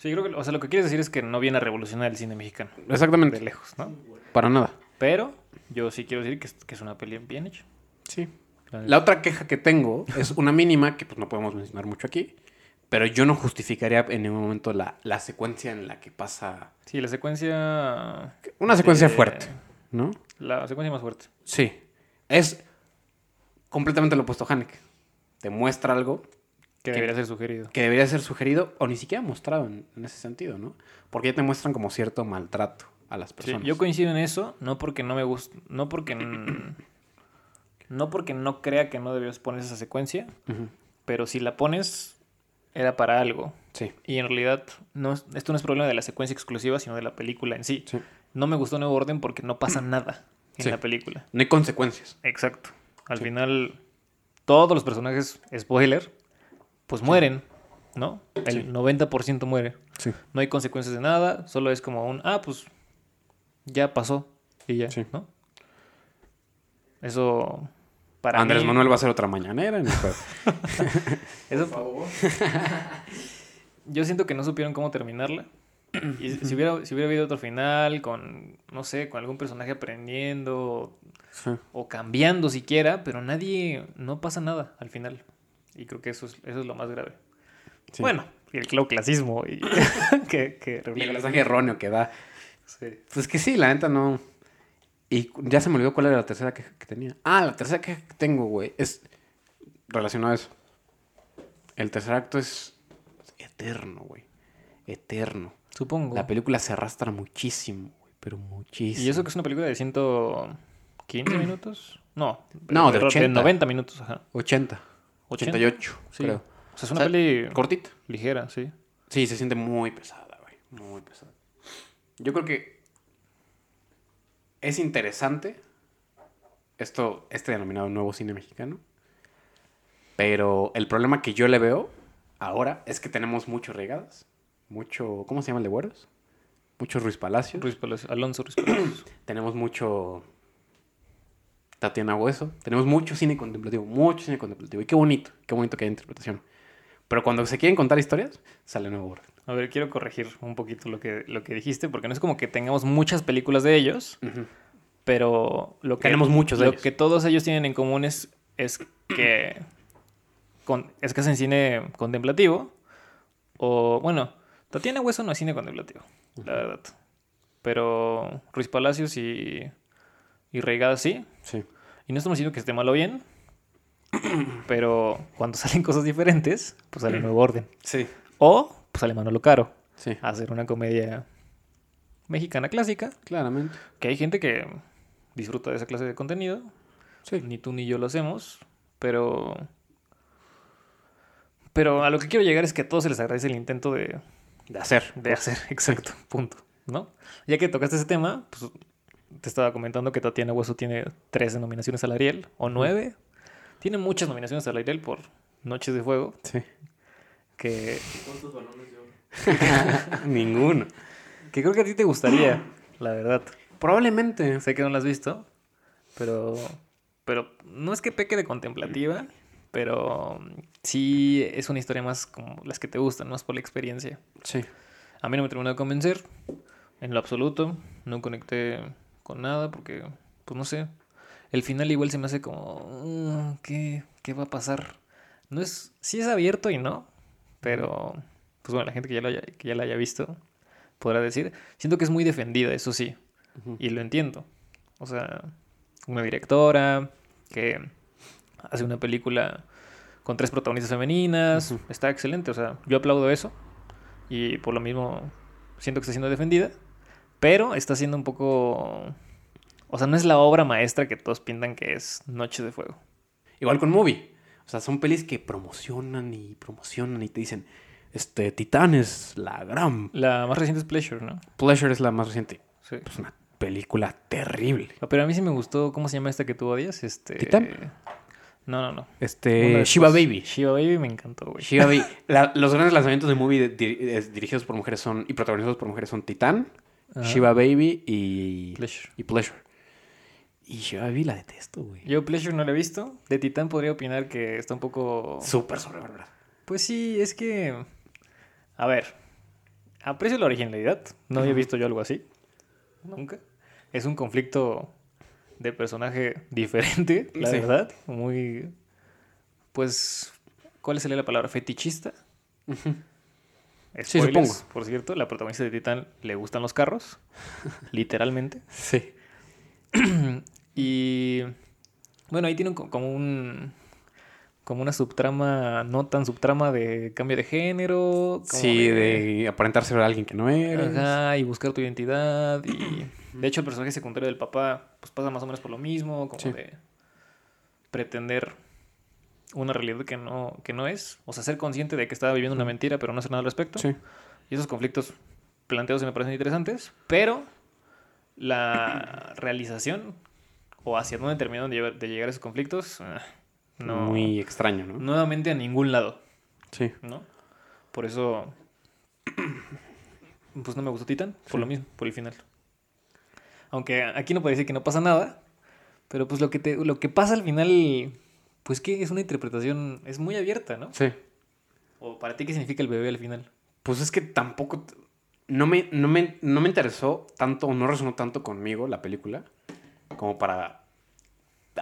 Speaker 1: Sí, creo que, o sea, lo que quieres decir es que no viene a revolucionar el cine mexicano.
Speaker 2: Exactamente.
Speaker 1: De lejos, ¿no?
Speaker 2: Para nada.
Speaker 1: Pero yo sí quiero decir que es, que es una peli bien hecha.
Speaker 2: Sí.
Speaker 1: La-
Speaker 2: La otra queja que tengo es una mínima que pues no podemos mencionar mucho aquí, pero yo no justificaría en ningún momento la, la secuencia en la que pasa...
Speaker 1: Sí, la secuencia...
Speaker 2: Una secuencia fuerte, ¿no?
Speaker 1: La secuencia más fuerte.
Speaker 2: Sí. Es completamente lo opuesto a Haneke. Te muestra algo
Speaker 1: Que debería ser sugerido.
Speaker 2: que debería ser sugerido o ni siquiera mostrado en, en ese sentido, ¿no? Porque ya te muestran como cierto maltrato a las
Speaker 1: Sí,
Speaker 2: personas.
Speaker 1: yo coincido en eso, no porque no me gusta, no porque [CLEARS THROAT] no porque no crea que no debías poner esa secuencia, pero si la pones era para algo
Speaker 2: Sí,
Speaker 1: y en realidad no es- esto no es problema de la secuencia exclusiva, sino de la película en sí.
Speaker 2: sí.
Speaker 1: No me gustó Nuevo Orden porque no pasa nada en
Speaker 2: Sí.
Speaker 1: la película.
Speaker 2: No hay consecuencias.
Speaker 1: Exacto. Al final todos los personajes spoiler pues mueren, ¿no? El
Speaker 2: Sí.
Speaker 1: 90% muere.
Speaker 2: Sí.
Speaker 1: No hay consecuencias de nada, solo es como un, ah, pues ya pasó y ya,
Speaker 2: Sí.
Speaker 1: ¿no? Eso para
Speaker 2: Andrés
Speaker 1: mí,
Speaker 2: Manuel va a hacer otra mañanera en el [LAUGHS]
Speaker 1: eso-
Speaker 3: Por favor. [LAUGHS]
Speaker 1: yo siento que no supieron cómo terminarla. Y si hubiera, si hubiera habido otro final con, no sé, con algún personaje aprendiendo
Speaker 2: Sí.
Speaker 1: o cambiando siquiera, pero nadie, no pasa nada al final. Y creo que eso es, eso es lo más grave.
Speaker 2: Sí.
Speaker 1: Bueno, y el clasismo y [LAUGHS] que, que
Speaker 2: Y el mensaje erróneo que da.
Speaker 1: Sí.
Speaker 2: Pues que sí, la neta no. Y ya se me olvidó cuál era la tercera queja que tenía. Ah, la tercera queja que tengo, güey, es relacionado a eso. El tercer acto es eterno, güey. Eterno.
Speaker 1: Supongo.
Speaker 2: La película se arrastra muchísimo, güey, pero muchísimo.
Speaker 1: ¿Y eso que es una película de 115 minutos? No.
Speaker 2: No, de
Speaker 1: error,
Speaker 2: 80.
Speaker 1: 90 minutos, ajá.
Speaker 2: 80.
Speaker 1: 80.
Speaker 2: 88,
Speaker 1: Sí.
Speaker 2: creo.
Speaker 1: O sea, es una
Speaker 2: O sea,
Speaker 1: peli
Speaker 2: Cortita.
Speaker 1: ligera, sí.
Speaker 2: Sí, se siente muy pesada, güey. Muy pesada. Yo creo que es interesante esto, este denominado nuevo cine mexicano. Pero el problema que yo le veo ahora es que tenemos mucho regadas. Mucho. ¿Cómo se llama el de güeros? Mucho Ruiz Palacios.
Speaker 1: Ruiz Palacios, Alonso Ruiz Palacios. [CLEARS THROAT]
Speaker 2: Tenemos mucho. Tatiana Hueso. Tenemos mucho cine contemplativo. Mucho cine contemplativo. Y qué bonito. Qué bonito que haya interpretación. Pero cuando se quieren contar historias, sale nuevo orden.
Speaker 1: A ver, quiero corregir un poquito lo que, lo que dijiste, porque no es como que tengamos muchas películas de ellos, pero lo que,
Speaker 2: Tenemos muchos de
Speaker 1: lo
Speaker 2: ellos.
Speaker 1: que todos ellos tienen en común es, es que con, es que hacen cine contemplativo, o bueno, Tatiana Hueso no es cine contemplativo, la verdad. Pero Ruiz Palacios y, y Reigada sí.
Speaker 2: Sí.
Speaker 1: Y no estamos diciendo que esté mal o bien, [CLEARS THROAT] pero cuando [LAUGHS] salen cosas diferentes, pues sale nuevo orden.
Speaker 2: Sí.
Speaker 1: O pues sale Manolo Caro
Speaker 2: Sí.
Speaker 1: a hacer una comedia mexicana clásica,
Speaker 2: Claramente.
Speaker 1: que hay gente que disfruta de esa clase de contenido.
Speaker 2: Sí.
Speaker 1: Ni tú ni yo lo hacemos, pero... Pero a lo que quiero llegar es que a todos se les agradece el intento de,
Speaker 2: De hacer.
Speaker 1: de hacer, [LAUGHS] exacto, punto, ¿no? Ya que tocaste ese tema, pues te estaba comentando que Tatiana Hueso tiene 13 nominaciones al Ariel, o 9. Tiene muchas nominaciones al Ariel por Noches de Fuego,
Speaker 2: Sí.
Speaker 1: que,
Speaker 3: ¿Cuántos balones oro? [LAUGHS]
Speaker 2: Ninguno.
Speaker 1: que creo que a ti te gustaría, la verdad.
Speaker 2: Probablemente.
Speaker 1: Sé que no la has visto, pero, pero no es que peque de contemplativa, pero sí es una historia más como las que te gustan, más por la experiencia.
Speaker 2: Sí.
Speaker 1: A mí no me terminó de convencer, en lo absoluto, no conecté con nada porque, pues no sé, el final igual se me hace como, "Mm, ¿qué, qué va a pasar? No es, sí es abierto y no, pero, pues bueno, la gente que ya, lo haya, que ya la haya visto podrá decir, siento que es muy defendida, eso sí, y lo entiendo. O sea, una directora que hace una película con tres protagonistas femeninas, está excelente, o sea, yo aplaudo eso y por lo mismo siento que está siendo defendida, pero está siendo un poco... O sea, no es la obra maestra que todos pintan que es Noche de Fuego.
Speaker 2: Igual con Movie. O sea, son pelis que promocionan y promocionan y te dicen, este, Titán es la gran...
Speaker 1: La más reciente es Pleasure, ¿no?
Speaker 2: Pleasure es la más reciente.
Speaker 1: Sí.
Speaker 2: Es una película terrible.
Speaker 1: Pero a mí sí me gustó, ¿cómo se llama esta que tú odias? Este...
Speaker 2: ¿Titán?
Speaker 1: No, no, no.
Speaker 2: Este. Shiva Baby.
Speaker 1: Shiva Baby me encantó, güey.
Speaker 2: Shiva Baby. [LAUGHS] La- los grandes lanzamientos de Movie de- dirigidos por mujeres son y protagonizados por mujeres son Titán,
Speaker 1: Ajá.
Speaker 2: Shiva Baby y
Speaker 1: Pleasure.
Speaker 2: y Pleasure. Y Shiva Baby la detesto, güey.
Speaker 1: Yo Pleasure no la he visto. De Titán podría opinar que está un poco...
Speaker 2: Súper sobrevalorada.
Speaker 1: Pues sí, es que... A ver. Aprecio la originalidad. No había visto yo algo así. Nunca. Es un conflicto de personaje [LAUGHS] diferente, la
Speaker 2: Sí.
Speaker 1: verdad. Muy. Pues. ¿Cuál sería la palabra? ¿Fetichista?
Speaker 2: Sí,
Speaker 1: Spoilers,
Speaker 2: supongo.
Speaker 1: Por cierto, la protagonista de Titán le gustan los carros. [LAUGHS] literalmente.
Speaker 2: Sí. [CLEARS THROAT]
Speaker 1: Y. Bueno, ahí tiene un co- como un. Como una subtrama, no tan subtrama de cambio de género. como
Speaker 2: Sí, de aparentar ser alguien que no eres.
Speaker 1: Ajá, y buscar tu identidad. Y [CLEARS THROAT] de hecho, el personaje secundario del papá, pues pasa más o menos por lo mismo, como
Speaker 2: Sí.
Speaker 1: de pretender una realidad que no, que no es. O sea, ser consciente de que estaba viviendo una mentira, pero no hacer nada al respecto.
Speaker 2: Sí.
Speaker 1: Y esos conflictos planteados me parecen interesantes, pero la [COUGHS] realización o hacia dónde terminaron de llevar- de llegar esos conflictos, ah, no.
Speaker 2: Muy extraño, ¿no?
Speaker 1: Nuevamente a ningún lado.
Speaker 2: Sí.
Speaker 1: ¿no? Por eso, [COUGHS] pues no me gustó Titan, por
Speaker 2: Sí.
Speaker 1: lo mismo, por el final. Aunque aquí no puede decir que no pasa nada, pero pues lo que, te, lo que pasa al final, pues que es una interpretación, es muy abierta, ¿no?
Speaker 2: Sí.
Speaker 1: O para ti, ¿qué significa el bebé al final?
Speaker 2: Pues es que tampoco. No me, no, me, no me interesó tanto, o no resonó tanto conmigo la película, como para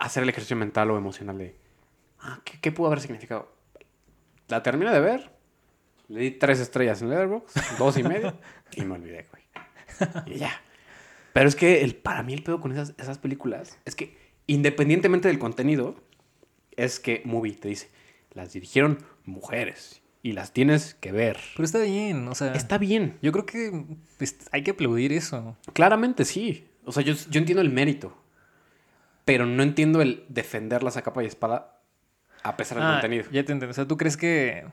Speaker 2: hacer el ejercicio mental o emocional de. Ah, ¿qué, qué pudo haber significado? La terminé de ver, le di tres estrellas en Letterboxd, [LAUGHS] dos y media, y me olvidé, güey. Y ya. Pero es que el, para mí el pedo con esas, esas películas es que, independientemente del contenido, es que Movie te dice, las dirigieron mujeres y las tienes que ver.
Speaker 1: Pero está bien, o sea,
Speaker 2: Está bien.
Speaker 1: yo creo que pues, hay que aplaudir eso.
Speaker 2: Claramente sí. O sea, yo, yo entiendo el mérito. Pero no entiendo el defenderlas a capa y espada a pesar del
Speaker 1: Ah,
Speaker 2: contenido.
Speaker 1: Ya te entiendo. O sea, ¿tú crees que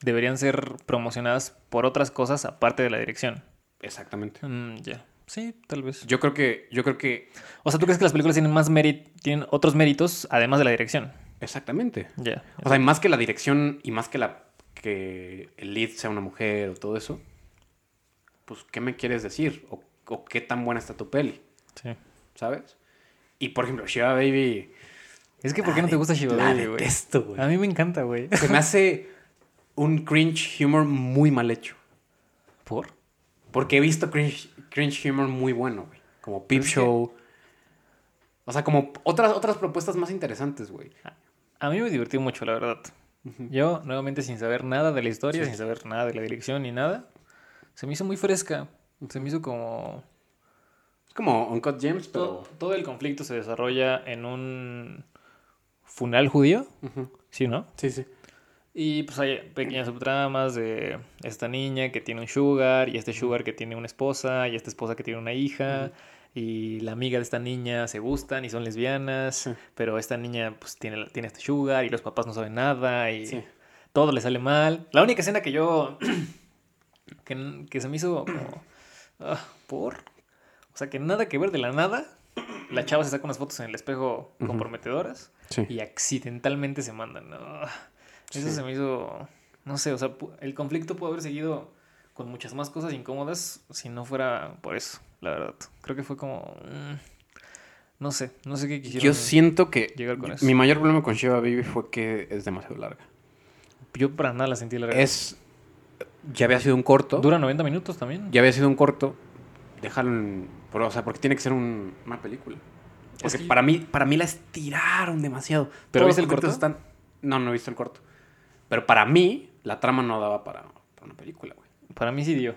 Speaker 1: deberían ser promocionadas por otras cosas aparte de la dirección?
Speaker 2: Exactamente.
Speaker 1: Mm, ya. Sí, tal vez.
Speaker 2: Yo creo que, yo creo que.
Speaker 1: O sea, ¿tú crees que las películas tienen más mérito, tienen otros méritos además de la dirección?
Speaker 2: Exactamente.
Speaker 1: Ya.
Speaker 2: O sea, y más que la dirección y más que la que el lead sea una mujer o todo eso, pues, ¿qué me quieres decir? O, o qué tan buena está tu peli,
Speaker 1: sí.
Speaker 2: ¿sabes? Y por ejemplo, Shiva Baby.
Speaker 1: Es que, ¿por qué no te gusta Shiva Baby, güey?
Speaker 2: güey.
Speaker 1: A mí me encanta, güey.
Speaker 2: Se me hace un cringe humor muy mal hecho.
Speaker 1: ¿Por?
Speaker 2: Porque he visto cringe, cringe humor muy bueno, güey. Como Peep
Speaker 1: que-
Speaker 2: Show. O sea, como otras, otras propuestas más interesantes, güey.
Speaker 1: A mí me divertí mucho, la verdad. Yo, nuevamente, sin saber nada de la historia, sin saber nada de la dirección ni nada, se me hizo muy fresca. Se me hizo como...
Speaker 2: Es como Uncut Gems,
Speaker 1: Todo,
Speaker 2: pero...
Speaker 1: todo el conflicto se desarrolla en un funeral judío,
Speaker 2: Ujú.
Speaker 1: ¿sí, no?
Speaker 2: Sí, sí.
Speaker 1: Y pues hay pequeñas subtramas de esta niña que tiene un sugar y este sugar que tiene una esposa y esta esposa que tiene una hija y la amiga de esta niña se gustan y son lesbianas,
Speaker 2: Sí.
Speaker 1: pero esta niña pues tiene, tiene este sugar y los papás no saben nada y
Speaker 2: Sí.
Speaker 1: todo le sale mal. La única escena que yo [CLEARS THROAT] que, que se me hizo como ah, por o sea que nada que ver de la nada. La chava se saca unas fotos en el espejo comprometedoras
Speaker 2: Sí.
Speaker 1: y accidentalmente se mandan. Eso se me hizo, no sé, o sea, el conflicto pudo haber seguido con muchas más cosas incómodas si no fuera por eso, la verdad. Creo que fue como, mm, no sé, no sé qué quisieron.
Speaker 2: Yo siento que
Speaker 1: llegar con eso.
Speaker 2: mi mayor problema con Shiva Baby fue que es demasiado larga.
Speaker 1: Yo para nada la sentí larga.
Speaker 2: Es... Ya había sido un corto.
Speaker 1: Dura 90 minutos también.
Speaker 2: Ya había sido un corto. Déjalo en... o sea, porque tiene que ser un- una película. Porque
Speaker 1: que-
Speaker 2: para, mí, para mí la estiraron demasiado.
Speaker 1: ¿Pero
Speaker 2: Todos
Speaker 1: viste el corto?
Speaker 2: Están... No, no he visto el corto. Pero para mí, la trama no daba para, para una película, güey.
Speaker 1: Para mí sí dio.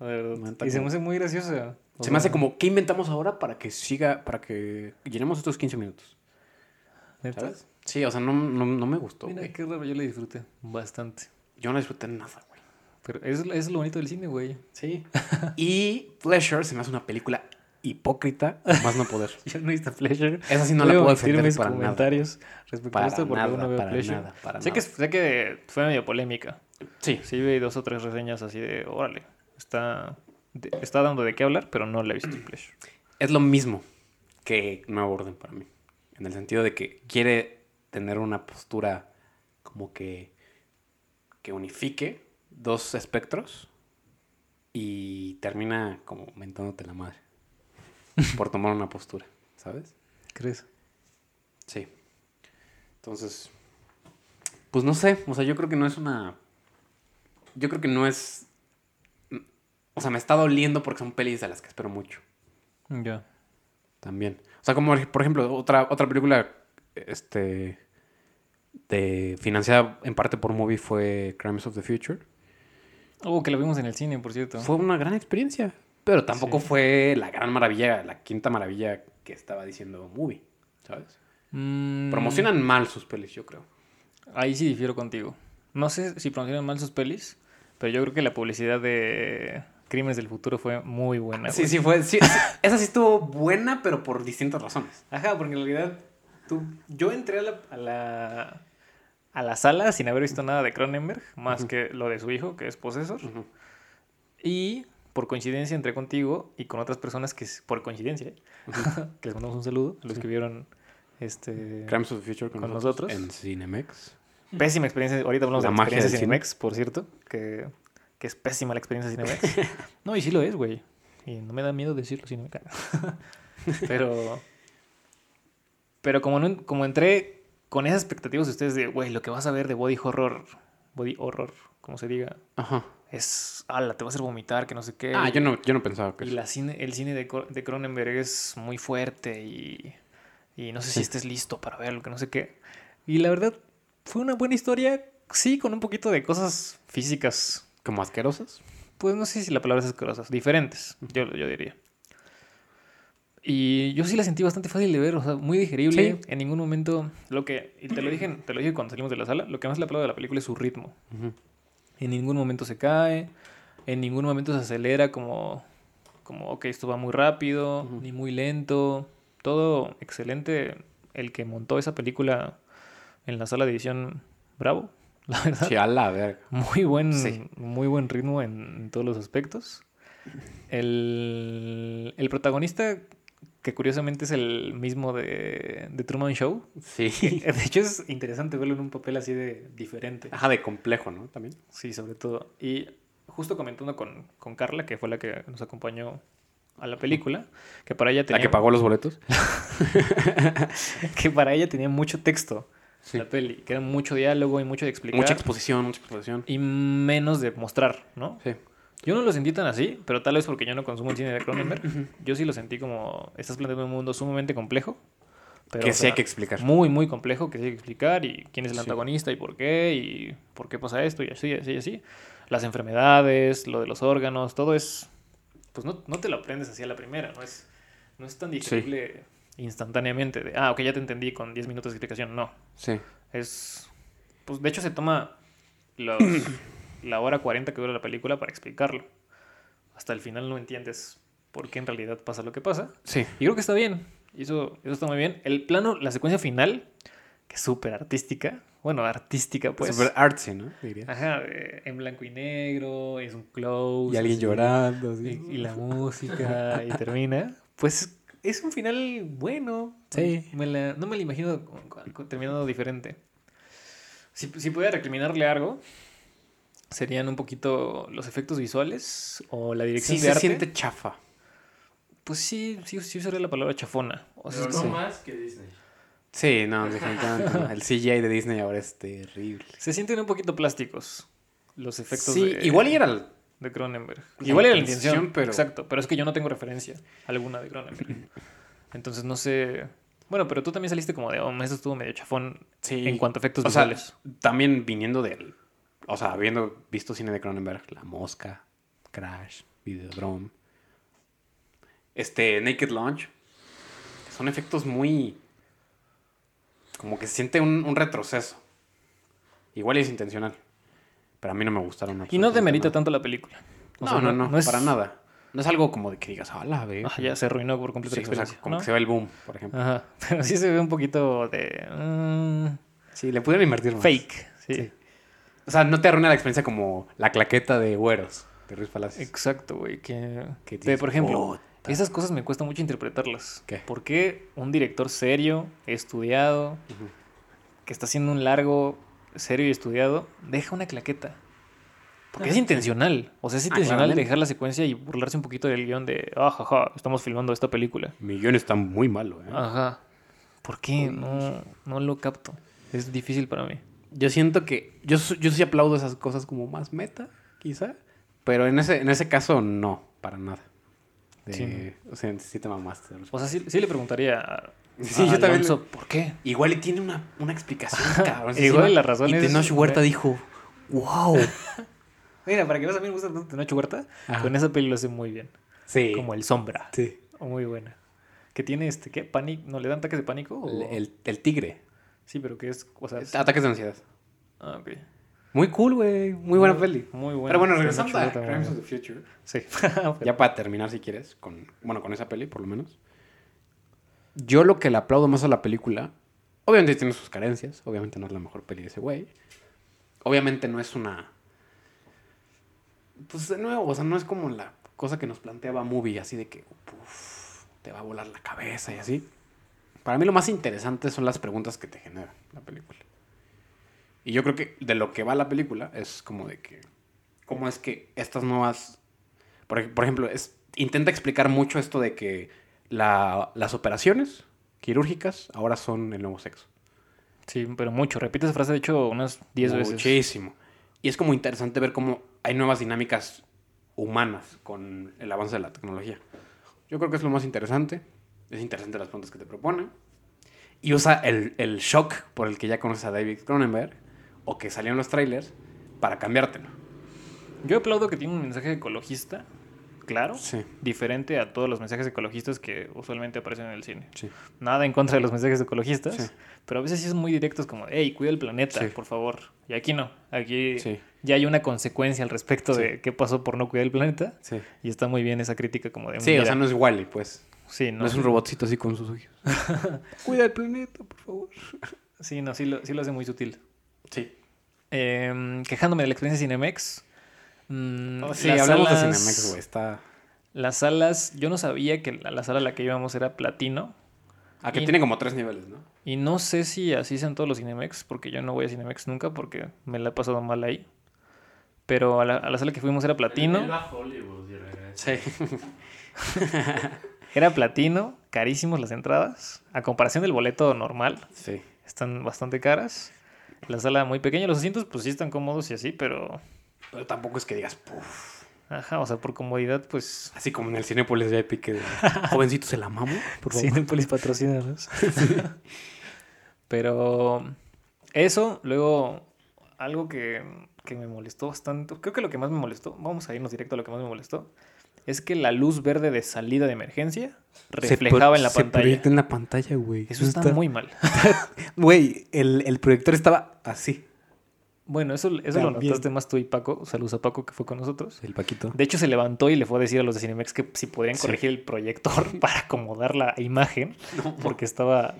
Speaker 1: verdad.
Speaker 2: Neta
Speaker 1: Y se me hace muy graciosa.
Speaker 2: Se me hace como, ¿qué inventamos ahora para que siga, para que llenemos estos 15 minutos?
Speaker 1: ¿neta?
Speaker 2: ¿Sabes? Sí, o sea, no, no, no me gustó,
Speaker 1: Mira,
Speaker 2: güey.
Speaker 1: qué raro, yo la disfruté bastante.
Speaker 2: Yo no disfruté nada, güey.
Speaker 1: Pero eso, eso es lo bonito del cine, güey.
Speaker 2: Sí. [LAUGHS] y Pleasure se me hace una película hipócrita, más no poder. [LAUGHS]
Speaker 1: Yo no he visto Pleasure.
Speaker 2: Esa sí no
Speaker 1: Voy
Speaker 2: la puedo defender
Speaker 1: mis
Speaker 2: para nada.
Speaker 1: comentarios respecto
Speaker 2: Para
Speaker 1: a esto porque
Speaker 2: nada,
Speaker 1: no veo
Speaker 2: para
Speaker 1: Pleasure.
Speaker 2: nada, para
Speaker 1: sé, que,
Speaker 2: nada.
Speaker 1: sé que fue medio polémica.
Speaker 2: Sí.
Speaker 1: Sí, vi dos o tres reseñas así de, órale, está, de- está dando de qué hablar, pero no la he visto Pleasure.
Speaker 2: Es lo mismo que Nuevo Orden para mí. En el sentido de que quiere tener una postura como que, que unifique dos espectros y termina como mentándote la madre [LAUGHS] por tomar una postura, ¿sabes?
Speaker 1: ¿Crees?
Speaker 2: Sí. Entonces, pues no sé, o sea, yo creo que no es una... Yo creo que no es... O sea, me está doliendo porque son pelis de las que espero mucho.
Speaker 1: Ya.
Speaker 2: también. O sea, como por ejemplo, otra, otra película este, de, financiada en parte por Movie fue Crimes of the Future.
Speaker 1: Oh, que lo vimos en el cine, por cierto.
Speaker 2: Fue una gran experiencia. Pero tampoco
Speaker 1: Sí.
Speaker 2: fue la gran maravilla, la quinta maravilla que estaba diciendo Movie, ¿sabes?
Speaker 1: Mm,
Speaker 2: Promocionan mal sus pelis, yo creo.
Speaker 1: Ahí sí difiero contigo. No sé si promocionan mal sus pelis, pero yo creo que la publicidad de Crímenes del Futuro fue muy buena.
Speaker 2: Sí,
Speaker 1: güey.
Speaker 2: sí, fue. sí, sí, [LAUGHS] esa sí estuvo buena, pero por distintas razones.
Speaker 1: Ajá, porque en realidad tú, yo entré a la, a la, a la sala sin haber visto nada de Cronenberg, más
Speaker 2: Ujú.
Speaker 1: que lo de su hijo, que es Possessor.
Speaker 2: Ujú.
Speaker 1: Y por coincidencia entré contigo y con otras personas que, por coincidencia, ¿eh? [LAUGHS] que les mandamos un saludo, a los que vieron este...
Speaker 2: Crimes of the Future con,
Speaker 1: ¿Con
Speaker 2: nosotros,
Speaker 1: nosotros?
Speaker 2: en Cinemex.
Speaker 1: Pésima experiencia, ahorita hablamos
Speaker 2: La
Speaker 1: de la experiencia
Speaker 2: cine.
Speaker 1: Cinemex, por cierto, que, que es pésima la experiencia Cinemex. [LAUGHS] no, y sí lo es, güey. Y no me da miedo decirlo Cinemex. [LAUGHS] pero, pero como, no, como entré con esas expectativas de ustedes de, güey, lo que vas a ver de body horror, body horror, como se diga,
Speaker 2: Ajá.
Speaker 1: es, ala, te va a hacer vomitar, que no sé qué.
Speaker 2: Ah, yo no, yo no pensaba que
Speaker 1: Y la cine, el cine de, de Cronenberg es muy fuerte y, y no sé si estés listo para verlo, que no sé qué. Y la verdad, fue una buena historia, sí, con un poquito de cosas físicas,
Speaker 2: ¿Como asquerosas?
Speaker 1: pues no sé si la palabra es asquerosas, diferentes, yo, yo diría. Y yo sí la sentí bastante fácil de ver, o sea, muy digerible.
Speaker 2: Sí.
Speaker 1: En ningún momento, lo que, y te lo dije, te lo dije cuando salimos de la sala, lo que más le aplaudo de la película es su ritmo. En ningún momento se cae, en ningún momento se acelera como, como ok, esto va muy rápido, ni muy lento. Todo excelente. El que montó esa película en la sala de edición, bravo, [LAUGHS] la verdad.
Speaker 2: Sí, a la verga.
Speaker 1: Muy buen,
Speaker 2: Sí.
Speaker 1: muy buen ritmo en, todos los aspectos. El, el protagonista, que curiosamente es el mismo de, de Truman Show.
Speaker 2: Sí. [LAUGHS]
Speaker 1: De hecho, es interesante verlo en un papel así de diferente.
Speaker 2: Ajá, de complejo, ¿no? También.
Speaker 1: Sí, sobre todo. Y justo comentando con, con Carla, que fue la que nos acompañó a la película, que para ella
Speaker 2: La
Speaker 1: tenía,
Speaker 2: que pagó los boletos. [LAUGHS]
Speaker 1: que para ella tenía mucho texto
Speaker 2: Sí.
Speaker 1: la peli, que era mucho diálogo y mucho de explicar
Speaker 2: Mucha exposición, mucha exposición.
Speaker 1: y menos de mostrar, ¿no?
Speaker 2: Sí.
Speaker 1: Yo no lo sentí tan así, pero tal vez porque yo no consumo el cine de Cronenberg. yo sí lo sentí como estás planteando un mundo sumamente complejo. Pero,
Speaker 2: que
Speaker 1: o
Speaker 2: sí
Speaker 1: sea,
Speaker 2: hay que explicar.
Speaker 1: Muy, muy complejo que sí hay que explicar y quién es el
Speaker 2: Sí.
Speaker 1: antagonista y por qué y por qué pasa esto y así, así, así. Las enfermedades, lo de los órganos, todo es... Pues no, no te lo aprendes así a la primera, no es, no es tan digerible instantáneamente de, ah, ok, ya te entendí con 10 minutos de explicación. No,
Speaker 2: Sí.
Speaker 1: es... Pues de hecho se toma los, [COUGHS] la hora 40 que dura la película para explicarlo. Hasta el final no entiendes por qué en realidad pasa lo que pasa.
Speaker 2: Sí.
Speaker 1: Y creo que está bien. Y eso, eso está muy bien. El plano, la secuencia final, que es súper artística. Bueno, artística, pues.
Speaker 2: Super artsy, ¿no? Diría.
Speaker 1: Ajá, en blanco y negro, es un close.
Speaker 2: Y alguien llorando.
Speaker 1: Y, y la música, y termina. Pues es un final bueno.
Speaker 2: Sí.
Speaker 1: Me la- no me lo imagino terminando diferente. Si, si pudiera recriminarle algo, serían un poquito los efectos visuales o la dirección
Speaker 2: Sí
Speaker 1: de
Speaker 2: se
Speaker 1: arte.
Speaker 2: siente chafa.
Speaker 1: Pues sí, sí, sí usaría la palabra chafona. O sea,
Speaker 3: Pero no
Speaker 1: sí.
Speaker 3: más que Disney.
Speaker 2: Sí, no, definitivamente. no. El CGI de Disney ahora es terrible.
Speaker 1: Se sienten un poquito plásticos los efectos
Speaker 2: Sí,
Speaker 1: de,
Speaker 2: igual y era
Speaker 1: de Cronenberg. Igual era la
Speaker 2: intención, pero-
Speaker 1: Exacto, pero es que yo no tengo referencia alguna de Cronenberg. [LAUGHS] Entonces no sé... Bueno, pero tú también saliste como de, oh, esto estuvo medio chafón
Speaker 2: Sí.
Speaker 1: en cuanto a efectos
Speaker 2: O sea,
Speaker 1: visuales.
Speaker 2: también viniendo del. O sea, habiendo visto cine de Cronenberg, La Mosca, Crash, Videodrome, este, Naked Launch, son efectos muy. Como que se siente un, un retroceso. Igual es intencional. Pero a mí no me gustaron.
Speaker 1: y no demerita
Speaker 2: nada.
Speaker 1: tanto la película. O
Speaker 2: No,
Speaker 1: sea,
Speaker 2: no, no,
Speaker 1: es-
Speaker 2: para nada. No es algo como de que digas, hola, ve.
Speaker 1: Ah, ya se arruinó por completo
Speaker 2: Sí,
Speaker 1: la
Speaker 2: o sea,
Speaker 1: experiencia.
Speaker 2: como
Speaker 1: ¿no?
Speaker 2: que se ve el boom, por ejemplo.
Speaker 1: Ajá, [LAUGHS] pero sí se ve un poquito de... mm,
Speaker 2: Sí, le pudieron invertir más.
Speaker 1: fake. Sí.
Speaker 2: Sí. O sea, no te arruina la experiencia como la claqueta de güeros de Ruiz Palacios.
Speaker 1: Exacto, güey. Que,
Speaker 2: Que
Speaker 1: de,
Speaker 2: dices,
Speaker 1: por ejemplo, esas cosas me cuesta mucho interpretarlas.
Speaker 2: ¿Qué?
Speaker 1: ¿Por qué un director serio, estudiado, que está haciendo un largo, serio y estudiado, deja una claqueta? Porque es
Speaker 2: Ah,
Speaker 1: intencional. O sea, es
Speaker 2: Ah,
Speaker 1: intencional dejar la secuencia y burlarse un poquito del guion de, ah, jaja, estamos filmando esta película.
Speaker 2: Mi guion está muy malo, ¿eh?
Speaker 1: Ajá. ¿Por qué? No, no lo capto. Es difícil para mí.
Speaker 2: Yo siento que. Yo, yo sí aplaudo esas cosas como más meta, quizá. Pero en ese, en ese caso, no, para nada. De,
Speaker 1: Sí.
Speaker 2: O sea, sí te mamaste.
Speaker 1: O sea, sí, sí le preguntaría
Speaker 2: Sí, yo también-
Speaker 1: Alonso, ¿por qué?
Speaker 2: Igual y tiene una, una explicación, cabrón.
Speaker 1: Igual la razón
Speaker 2: y
Speaker 1: es-
Speaker 2: Tenoch Huerta dijo, wow. [LAUGHS]
Speaker 1: Mira, para que veas a mí me gusta tanto Tenoch Huerta,
Speaker 2: Ajá.
Speaker 1: con esa peli lo hace muy bien.
Speaker 2: Sí.
Speaker 1: Como el sombra.
Speaker 2: Sí.
Speaker 1: Muy buena. Que tiene este, ¿qué? ¿Pánico? ¿No le dan ataques de pánico? o-
Speaker 2: El, el- el tigre.
Speaker 1: Sí, pero que es, o sea, es-
Speaker 2: Ataques de ansiedad.
Speaker 1: Ah, ok.
Speaker 2: Muy cool, güey. Muy buena peli.
Speaker 1: Muy buena.
Speaker 2: Pero bueno, regresando a Crimes of the Future.
Speaker 1: Sí. [LAUGHS]
Speaker 2: Ya para terminar, si quieres, con, bueno, con esa peli, por lo menos. Yo lo que le aplaudo más a la película, obviamente tiene sus carencias, obviamente no es la mejor peli de ese güey. Obviamente no es una... Pues de nuevo, o sea, no es como la cosa que nos planteaba Movie, así de que te va a volar la cabeza y así. Para mí lo más interesante son las preguntas que te genera la película. Y yo creo que de lo que va la película es como de que... ¿Cómo es que estas nuevas por, por ejemplo, es, intenta explicar mucho esto de que la- las operaciones quirúrgicas ahora son el nuevo sexo.
Speaker 1: Sí, pero mucho. Repite esa frase, de hecho, unas 10 veces.
Speaker 2: Muchísimo. Y es como interesante ver cómo hay nuevas dinámicas humanas con el avance de la tecnología. Yo creo que es lo más interesante. Es interesante las preguntas que te propone. Y usa el, el shock por el que ya conoces a David Cronenberg o que salió en los trailers para cambiártelo.
Speaker 1: Yo aplaudo que tiene un mensaje ecologista, claro,
Speaker 2: Sí.
Speaker 1: diferente a todos los mensajes ecologistas que usualmente aparecen en el cine.
Speaker 2: Sí.
Speaker 1: Nada en contra de los mensajes ecologistas,
Speaker 2: Sí.
Speaker 1: pero a veces sí son muy directos como, hey, cuida el planeta, por favor. Y aquí no, aquí ya hay una consecuencia al respecto de qué pasó por no cuidar el planeta.
Speaker 2: Sí.
Speaker 1: Y está muy bien esa crítica como de...
Speaker 2: Sí, o sea, no es Wally, pues.
Speaker 1: sí, no,
Speaker 2: No, es un robotcito así con sus ojos. [LAUGHS] Cuida el planeta, por favor.
Speaker 1: Sí, no, sí lo, sí lo hace muy sutil.
Speaker 2: Sí.
Speaker 1: Em, quejándome de la experiencia Cinemex. Mm,
Speaker 2: Oh, sí, hablamos de Cinemex, güey. Está.
Speaker 1: Las salas, yo no sabía que la, la sala a la que íbamos era platino.
Speaker 2: Ah, que
Speaker 1: Y-
Speaker 2: tiene como tres niveles, ¿no?
Speaker 1: Y no sé si así sean todos los Cinemex, porque yo no voy a Cinemex nunca porque me la he pasado mal ahí. Pero a la, a la sala que fuimos era platino.
Speaker 3: va a Hollywood.
Speaker 2: Sí. [LAUGHS]
Speaker 1: Era platino, carísimos las entradas. A comparación del boleto normal,
Speaker 2: sí.
Speaker 1: están bastante caras. La sala muy pequeña, los asientos pues sí están cómodos y así, pero...
Speaker 2: Pero tampoco es que digas, puf.
Speaker 1: Ajá, o sea, por comodidad pues... [LAUGHS]
Speaker 2: Así como en el Cinépolis de Epic, que jovencito se la mamo, por favor.
Speaker 1: Cinepolis patrocínanos. [LAUGHS] Pero eso, luego algo que, que me molestó bastante, creo que lo que más me molestó, vamos a irnos directo a lo que más me molestó, es que la luz verde de salida de emergencia reflejaba en la
Speaker 2: se
Speaker 1: pantalla.
Speaker 2: proyecta en la pantalla, güey.
Speaker 1: Eso está muy mal. [LAUGHS]
Speaker 2: Güey, el, el proyector estaba así.
Speaker 1: Bueno, eso, eso lo notaste más tú y Paco. Saludos a Paco que fue con nosotros.
Speaker 2: El Paquito.
Speaker 1: De hecho, se levantó y le fue a decir a los de Cinemex que si podían
Speaker 2: Sí.
Speaker 1: corregir el proyector [LAUGHS] para acomodar la imagen, porque estaba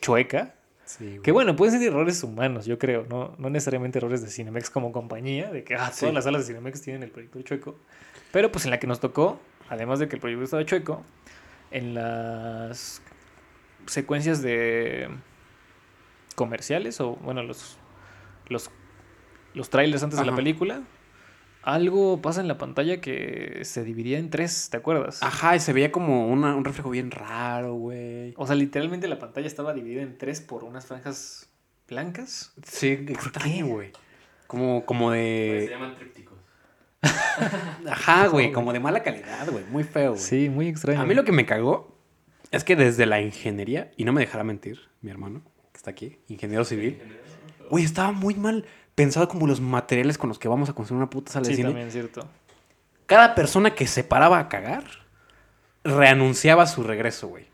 Speaker 1: chueca.
Speaker 2: Sí, güey.
Speaker 1: Que bueno, pueden ser errores humanos, yo creo, no, no necesariamente errores de Cinemex como compañía, de que ah, todas
Speaker 2: Sí.
Speaker 1: las salas de Cinemex tienen el proyector chueco. Pero pues en la que nos tocó, además de que el proyector estaba chueco, en las secuencias de comerciales o bueno, los los, los trailers antes de la película, algo pasa en la pantalla que se dividía en tres, ¿te acuerdas?
Speaker 2: Ajá, y se veía como una- un reflejo bien raro, güey.
Speaker 1: O sea, literalmente la pantalla estaba dividida en tres por unas franjas blancas.
Speaker 2: Sí, extraño, güey. Como, como
Speaker 3: Pues se
Speaker 2: de...
Speaker 3: llaman trípticos. [LAUGHS]
Speaker 2: Ajá, güey, como de mala calidad, güey. Muy feo, güey.
Speaker 1: Sí, muy extraño.
Speaker 2: A mí lo que me cagó es que desde la ingeniería, y no me dejará mentir, mi hermano, que está aquí, ingeniero civil, güey, estaba muy mal pensado como los materiales con los que vamos a construir una puta sala de
Speaker 1: Sí,
Speaker 2: cine.
Speaker 1: también es cierto.
Speaker 2: Cada persona que se paraba a cagar reanunciaba su regreso, güey.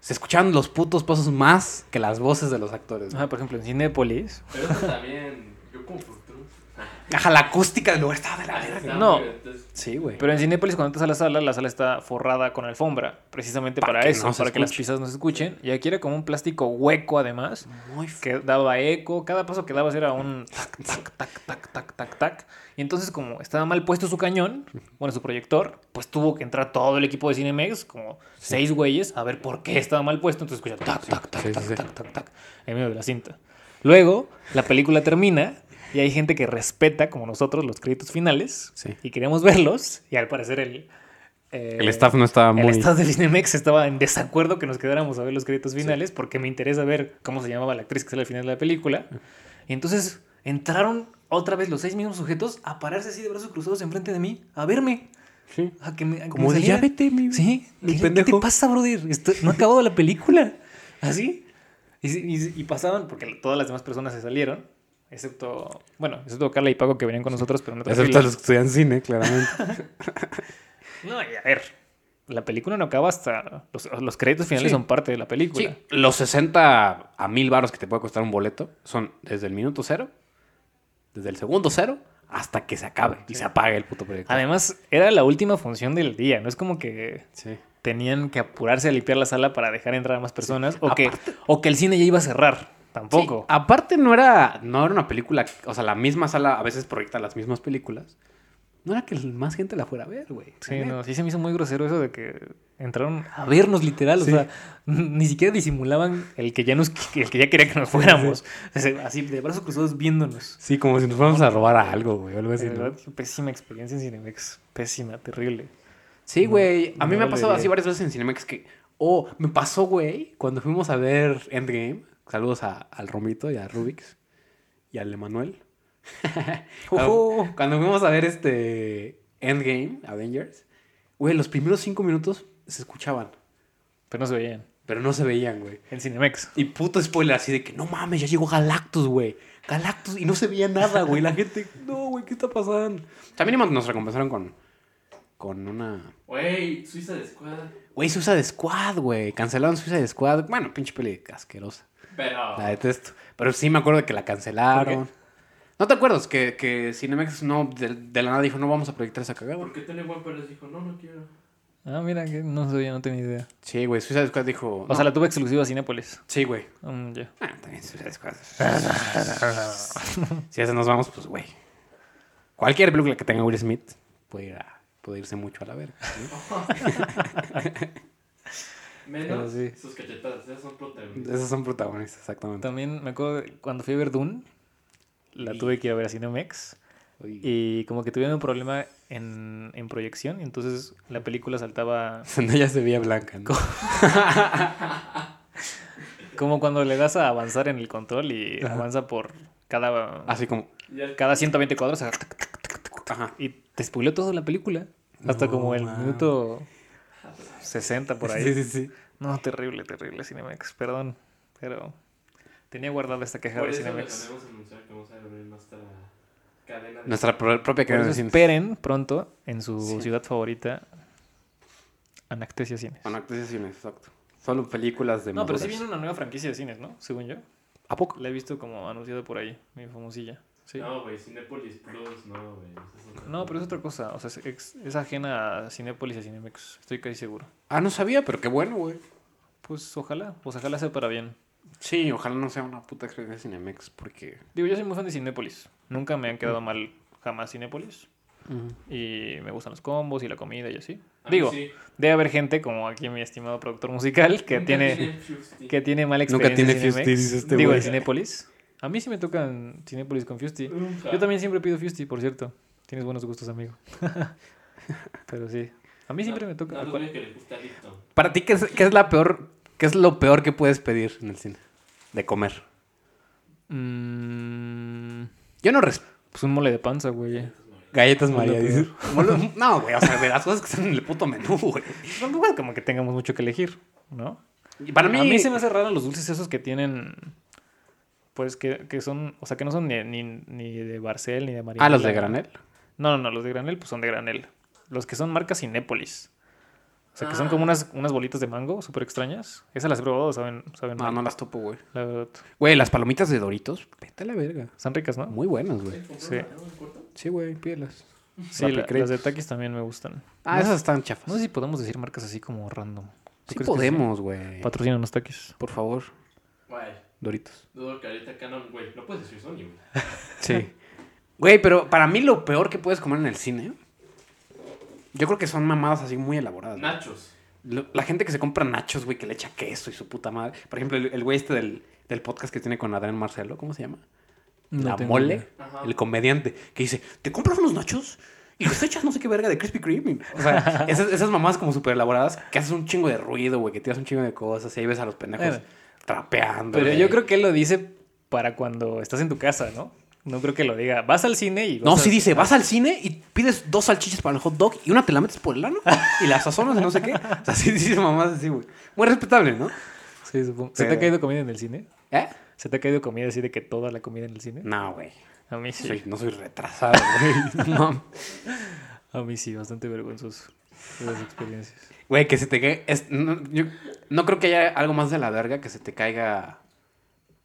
Speaker 2: Se escuchaban los putos pasos más que las voces de los actores. güey.
Speaker 1: Ajá, por ejemplo, en Cinépolis.
Speaker 3: Pero eso también, yo como futuro.
Speaker 2: Ajá, la acústica del lugar estaba de la verga.
Speaker 1: No.
Speaker 2: Sí, güey.
Speaker 1: Pero en Cinépolis, cuando entras a la sala, la sala está forrada con alfombra. Precisamente
Speaker 2: Para
Speaker 1: eso,
Speaker 2: no
Speaker 1: para que las pisadas no se escuchen. Y aquí era como un plástico hueco, además,
Speaker 2: Muy feo.
Speaker 1: que daba eco. Cada paso que dabas era un tac, tac, tac, tac, tac, tac, tac. Y entonces, como estaba mal puesto su cañón, bueno, su proyector, pues tuvo que entrar todo el equipo de Cinemex, como seis güeyes, a ver por qué estaba mal puesto. Entonces escucha tac, tac, tac,
Speaker 2: sí, sí,
Speaker 1: tac,
Speaker 2: sí.
Speaker 1: tac, tac, tac, en medio de la cinta. Luego, la película termina y hay gente que respeta, como nosotros, los créditos finales.
Speaker 2: Sí.
Speaker 1: Y queríamos verlos. Y al parecer el... eh,
Speaker 2: El staff no estaba muy...
Speaker 1: el staff de Cinemex estaba en desacuerdo que nos quedáramos a ver los créditos finales porque me interesa ver cómo se llamaba la actriz que sale al final de la película. Y entonces entraron otra vez los seis mismos sujetos a pararse así de brazos cruzados enfrente de mí, a verme.
Speaker 2: Sí.
Speaker 1: Ah, que me-
Speaker 2: Como
Speaker 1: me
Speaker 2: de, "Ya vete, mi-
Speaker 1: Sí.
Speaker 2: mi
Speaker 1: ¿Qué, ¿Qué
Speaker 2: pendejo".
Speaker 1: te pasa, brother? No ha acabado la película. [LAUGHS] ¿Así? Y, y- y pasaban, porque todas las demás personas se salieron, excepto, bueno, excepto Carla y Paco que venían con nosotros, pero en otra
Speaker 2: Excepto
Speaker 1: fila.
Speaker 2: los que estudian cine, claramente. [LAUGHS]
Speaker 1: No, y a ver, la película no acaba hasta... Los, los créditos finales
Speaker 2: Sí.
Speaker 1: son parte de la
Speaker 2: Sí,
Speaker 1: película.
Speaker 2: los 60 a 1000 baros que te puede costar un boleto son desde el minuto cero, desde el segundo cero, hasta que se acabe y se apague el puto proyecto.
Speaker 1: Además, era la última función del día, no es como que
Speaker 2: Sí.
Speaker 1: tenían que apurarse a limpiar la sala para dejar entrar a más personas o, que, o que el cine ya iba a cerrar. Tampoco.
Speaker 2: Sí, aparte no era, no era una película, o sea, la misma sala a veces proyecta las mismas películas. No era que más gente la fuera a ver, güey.
Speaker 1: Sí, no, sí se me hizo muy grosero eso de que entraron a vernos literal,
Speaker 2: Sí.
Speaker 1: o sea, [LAUGHS] ni siquiera disimulaban el que ya nos el que ya quería que nos fuéramos, así de brazos cruzados viéndonos.
Speaker 2: Sí, como si nos fuéramos a robar a algo, güey,
Speaker 1: pésima experiencia en Cinemex, pésima, terrible.
Speaker 2: Sí, güey. A mí
Speaker 1: no
Speaker 2: me ha pasado así varias veces en Cinemex que. Oh, me pasó, güey, cuando fuimos a ver Endgame. Saludos a- al Romito y a Rubix y al Emanuel. [LAUGHS] Cuando fuimos a ver este Endgame, Avengers, güey, los primeros cinco minutos se escuchaban,
Speaker 1: Pero no se veían.
Speaker 2: pero no se veían, güey.
Speaker 1: En Cinemex.
Speaker 2: Y puto spoiler así de que no mames, ya llegó Galactus, güey. Galactus y no se veía nada, güey. La gente, [LAUGHS] no, güey, ¿qué está pasando? También nos recompensaron con, con una
Speaker 3: Güey, Suiza de Squad.
Speaker 2: Güey, Suiza de Squad, güey. Cancelaron Suiza de Squad. Bueno, pinche peli asquerosa.
Speaker 3: Pero.
Speaker 2: La detesto. Pero sí me acuerdo de que la cancelaron. ¿No te acuerdas que, que Cinemex no, de, de la nada dijo, no vamos a proyectar esa cagada?
Speaker 3: ¿Por qué Tony Juan Pérez dijo, no, no quiero?
Speaker 1: Ah, mira, que no sabía, no tenía idea.
Speaker 2: Sí, güey, Suiza de Squad dijo...
Speaker 1: O sea, la tuve exclusiva a Cinépolis.
Speaker 2: Sí, güey.
Speaker 1: Mm, ya.
Speaker 2: Ah, también Suiza de Squad. [LAUGHS] si a ese nos vamos, pues, güey. Cualquier película que tenga Will Smith puede, ir a- puede irse mucho a la verga. ¿sí? [LAUGHS]
Speaker 3: Menos
Speaker 1: sí.
Speaker 3: sus cachetadas, esas son protagonistas.
Speaker 2: Esos son protagonistas, exactamente.
Speaker 1: También me acuerdo de cuando fui a ver Dune, la tuve que ir a ver a Cinemex. Y como que tuvieron un problema en, en proyección, y entonces la película saltaba [LAUGHS]
Speaker 2: Zendaya se veía blanca, ¿no? [LAUGHS]
Speaker 1: como cuando le das a avanzar en el control y
Speaker 2: Ajá.
Speaker 1: avanza por cada,
Speaker 2: Así como...
Speaker 3: Ya-
Speaker 1: cada 120 cuadros
Speaker 2: Ajá.
Speaker 1: y te spoileó toda la película. Hasta
Speaker 2: No,
Speaker 1: como el
Speaker 2: man.
Speaker 1: minuto 60 por [LAUGHS] ahí.
Speaker 2: Sí, sí, sí.
Speaker 1: No, terrible, terrible Cinemex, perdón. Pero tenía guardada esta queja
Speaker 3: Por
Speaker 1: de Cinemex.
Speaker 3: que vamos a abrir nuestra cadena de...
Speaker 2: Nuestra pro- propia cadena de
Speaker 1: esperen pronto en su
Speaker 2: Sí.
Speaker 1: ciudad favorita Anactesia Cines.
Speaker 2: De cines, exacto. Solo películas de
Speaker 1: No, pero sí viene una nueva franquicia de cines, ¿no? Según yo.
Speaker 2: ¿A poco?
Speaker 1: La he visto como anunciada por ahí, mi famosilla. Sí.
Speaker 3: No, güey, Cinepolis Plus, no, güey. es
Speaker 1: No, pero es otra cosa. O sea, es, es ajena a Cinépolis y a Cinemex. Estoy casi seguro.
Speaker 2: Ah, no sabía, pero qué bueno, güey.
Speaker 1: Pues ojalá, pues ojalá sea para bien.
Speaker 2: Sí, ojalá no sea una puta experiencia de Cinemex, porque...
Speaker 1: Digo, yo soy muy fan de Cinépolis. Nunca me han quedado mal jamás Cinépolis. Y me gustan los combos y la comida y así.
Speaker 3: A
Speaker 1: Digo,
Speaker 3: sí.
Speaker 1: debe haber gente como aquí mi estimado productor musical que [LAUGHS]
Speaker 3: Nunca
Speaker 1: tiene,
Speaker 3: Fusty.
Speaker 1: que tiene mala
Speaker 2: Nunca
Speaker 1: experiencia
Speaker 2: tiene
Speaker 1: en
Speaker 2: Fusty,
Speaker 1: Cinemex.
Speaker 2: este
Speaker 1: Digo,
Speaker 2: güey.
Speaker 1: en Cinépolis. A mí sí me tocan Cinépolis con Fusty. Yo también siempre pido Fusty, por cierto. Tienes buenos gustos, amigo. [LAUGHS] Pero sí. A mí siempre
Speaker 3: No,
Speaker 1: me toca.
Speaker 3: No,
Speaker 1: ¿a
Speaker 3: no, que le gusta a Lipton.
Speaker 2: Para ti, ¿qué es, qué es la peor... ¿Qué es lo peor que puedes pedir en el cine? De comer.
Speaker 1: Mm,
Speaker 2: Yo no respeto.
Speaker 1: pues un mole de panza, güey.
Speaker 2: Galletas María, dices. No, güey, o sea, de las cosas que están en el puto menú, güey.
Speaker 1: Tampoco es como que tengamos mucho que elegir, ¿no?
Speaker 2: Y para mí...
Speaker 1: A mí se me hace raro los dulces esos que tienen. Pues que, que son. O sea, que no son ni, ni, ni de Barcel ni de María.
Speaker 2: Ah, los de granel.
Speaker 1: No, no, no, los de granel, pues son de granel. Los que son marcas Cinépolis. O sea, que son
Speaker 3: Ah.
Speaker 1: como unas, unas bolitas de mango súper extrañas. Esas las he probado, saben, saben
Speaker 2: No,
Speaker 1: mal,
Speaker 2: no las topo, güey.
Speaker 1: la verdad.
Speaker 2: Güey, las palomitas de Doritos, vete a la verga.
Speaker 1: Están ricas, ¿no?
Speaker 2: Muy buenas, güey.
Speaker 1: Sí.
Speaker 2: Sí, güey, pídelas.
Speaker 1: Sí,
Speaker 2: La
Speaker 1: las de Takis también me gustan.
Speaker 2: Ah,
Speaker 1: No
Speaker 2: esas están chafas.
Speaker 1: No sé si podemos decir marcas así como random. ¿Tú
Speaker 2: sí podemos, güey.
Speaker 1: sí? Patrocinan los Takis.
Speaker 2: Por favor,
Speaker 3: Güey,
Speaker 2: Doritos.
Speaker 3: dudo que ahorita Canon, güey, no puedes decir Sony, güey. [LAUGHS]
Speaker 2: Sí. Güey, pero para mí lo peor que puedes comer en el cine, yo creo que son mamadas así muy elaboradas. güey.
Speaker 3: Nachos.
Speaker 2: Lo- La gente que se compra nachos, güey, que le echa queso y su puta madre. Por ejemplo, el el güey este del, del podcast que tiene con Adrián Marcelo, ¿cómo se llama?
Speaker 1: No
Speaker 2: La
Speaker 1: tengo
Speaker 2: mole,
Speaker 1: idea.
Speaker 3: Ajá.
Speaker 2: el comediante, que dice, ¿te compras unos nachos? Y les echas no sé qué verga de Krispy Kreme. O sea, [LAUGHS] esas, esas mamadas como súper elaboradas que haces un chingo de ruido, güey, que tiras un chingo de cosas y ahí ves a los pendejos. Trapeando.
Speaker 1: Pero yo creo que él lo dice para cuando estás en tu casa, ¿no? No creo que lo diga. Vas al cine y.
Speaker 2: No, sí dice, vas al cine y pides dos salchichas para el hot dog y una te la metes por el ano y la sazonas de no sé qué. [LAUGHS] O sea, sí dice mamás así, güey. Muy respetable, ¿no?
Speaker 1: Sí, supongo. ¿Se te ha caído comida en el cine?
Speaker 2: ¿Eh?
Speaker 1: ¿Se te ha caído comida así de que toda la comida en el cine?
Speaker 2: No, güey.
Speaker 1: A mí sí.
Speaker 2: Soy- no soy retrasado, güey. [LAUGHS] No.
Speaker 1: A mí sí, bastante vergonzoso. Esas experiencias.
Speaker 2: Güey, que se te caiga. es- no, yo no creo que haya algo más de la verga que se te caiga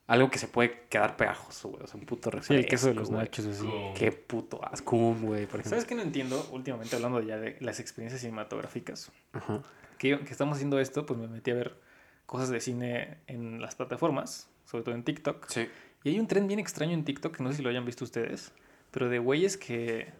Speaker 2: algo que se puede quedar pegajoso, güey. O sea, un puto
Speaker 1: Sí,
Speaker 2: refresco.
Speaker 1: el queso de los nachos así.
Speaker 2: Qué puto asco, güey, por ejemplo.
Speaker 1: ¿Sabes qué no entiendo? Últimamente hablando ya de las experiencias cinematográficas.
Speaker 2: Ajá.
Speaker 1: Que, yo- que estamos haciendo esto, pues me metí a ver cosas de cine en las plataformas, sobre todo en TikTok.
Speaker 2: Sí.
Speaker 1: Y hay un tren bien extraño en TikTok, que no sé si lo hayan visto ustedes, pero de güeyes que,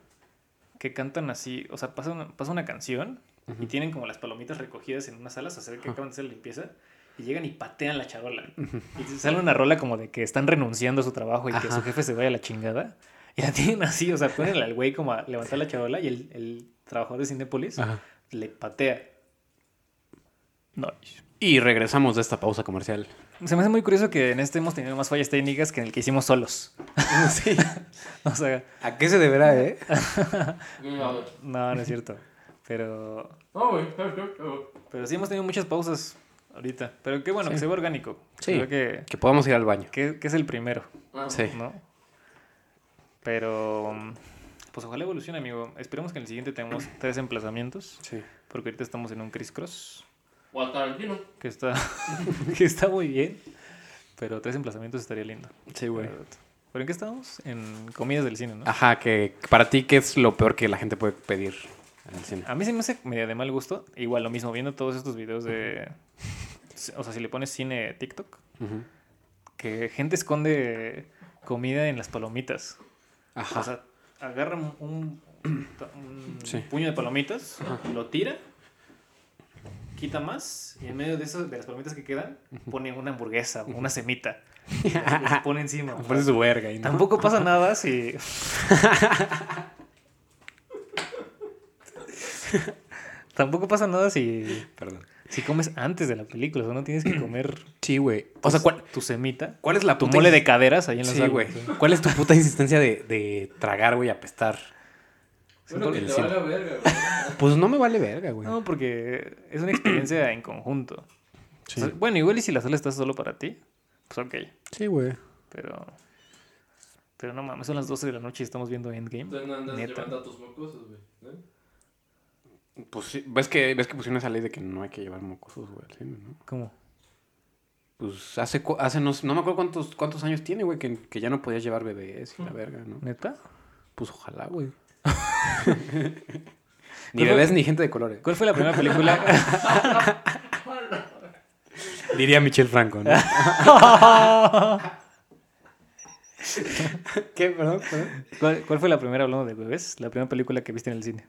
Speaker 1: que cantan así, o sea, pasa una, pasa una canción y tienen como las palomitas recogidas en unas salas, o sea, que acaban de hacer la limpieza, y llegan y patean la charola. Y sale una rola como de que están renunciando a su trabajo y que su jefe se vaya a la chingada. Y la tienen así, o sea, ponen al güey como a levantar la charola y el, el trabajador de Cinépolis
Speaker 2: Ajá.
Speaker 1: le patea. No.
Speaker 2: Y regresamos de esta pausa comercial.
Speaker 1: Se me hace muy curioso que en este hemos tenido más fallas técnicas que en el que hicimos solos. [LAUGHS]
Speaker 2: sí. [LAUGHS]
Speaker 1: O sea,
Speaker 2: ¿A qué se deberá, eh? [LAUGHS]
Speaker 1: no, no es cierto. Pero,
Speaker 3: No, güey.
Speaker 1: pero sí hemos tenido muchas pausas ahorita. Pero qué bueno,
Speaker 2: Sí.
Speaker 1: que se ve orgánico.
Speaker 2: Sí.
Speaker 1: Creo que,
Speaker 2: Que podamos ir al baño.
Speaker 1: que, que es el primero,
Speaker 3: Ah,
Speaker 2: Sí.
Speaker 1: ¿no? Pero, pues ojalá evolucione, amigo. Esperemos que en el siguiente tengamos [CLEARS THROAT] tres emplazamientos.
Speaker 2: Sí.
Speaker 1: Porque ahorita estamos en un criss-cross.
Speaker 3: O a Tarantino.
Speaker 1: Que está, [LAUGHS] que está muy bien. Pero tres emplazamientos estaría lindo.
Speaker 2: Sí, güey.
Speaker 1: ¿Pero en qué estamos? En comidas del cine, ¿no?
Speaker 2: Ajá, que para ti, ¿qué es lo peor que la gente puede pedir en el cine?
Speaker 1: A mí se me hace medio de mal gusto. Igual lo mismo, viendo todos estos videos de... O sea, si le pones cine TikTok, que gente esconde comida en las palomitas.
Speaker 2: Ajá.
Speaker 1: O sea, agarra un, un- un
Speaker 2: Sí.
Speaker 1: puño de palomitas, lo tira, quita más y en medio de, eso, de las palomitas que quedan, pone una hamburguesa una semita. [LAUGHS] Y las- las pone encima.
Speaker 2: Parece su verga.
Speaker 1: Tampoco pasa nada si... [LAUGHS] [LAUGHS] Tampoco pasa nada si,
Speaker 2: Perdón.
Speaker 1: si comes antes de la película. O sea, no tienes que comer
Speaker 2: Sí, güey. O sea, ¿cuál,
Speaker 1: tu semita,
Speaker 2: cuál es la
Speaker 1: tu
Speaker 2: puta
Speaker 1: mole de caderas ahí en la
Speaker 2: Sí,
Speaker 1: sala.
Speaker 2: güey. ¿Cuál es tu puta insistencia de, de tragar, güey, apestar?
Speaker 3: Bueno, que te valga verga, güey.
Speaker 2: Pues no me vale verga, güey.
Speaker 1: No, porque es una experiencia en conjunto.
Speaker 2: Sí.
Speaker 1: O sea, bueno, igual y si la sala está solo para ti, pues ok.
Speaker 2: Sí, güey.
Speaker 1: Pero... Pero no mames, son las 12 de la noche y estamos viendo Endgame.
Speaker 3: Entonces no andas
Speaker 1: Neta.
Speaker 3: llevando a tus mocosos, güey. ¿eh?
Speaker 2: Pues sí. ¿Ves que, ves que pusieron esa ley de que no hay que llevar mocosos, güey, al cine, ¿no?
Speaker 1: ¿Cómo?
Speaker 2: Pues hace, hace no, no me acuerdo cuántos, cuántos años tiene, güey, que, que ya no podías llevar bebés y la verga, ¿no?
Speaker 1: ¿Neta?
Speaker 2: Pues ojalá, güey. [LAUGHS] ni
Speaker 1: ¿Cuál fue-
Speaker 2: bebés ni gente de colores.
Speaker 1: ¿Cuál fue la primera película? [LAUGHS]
Speaker 2: Diría Michel Franco, ¿no? [LAUGHS] ¿Qué? Perdón, perdón.
Speaker 1: ¿Cuál, cuál fue la primera, hablando de bebés? La primera película que viste en el cine.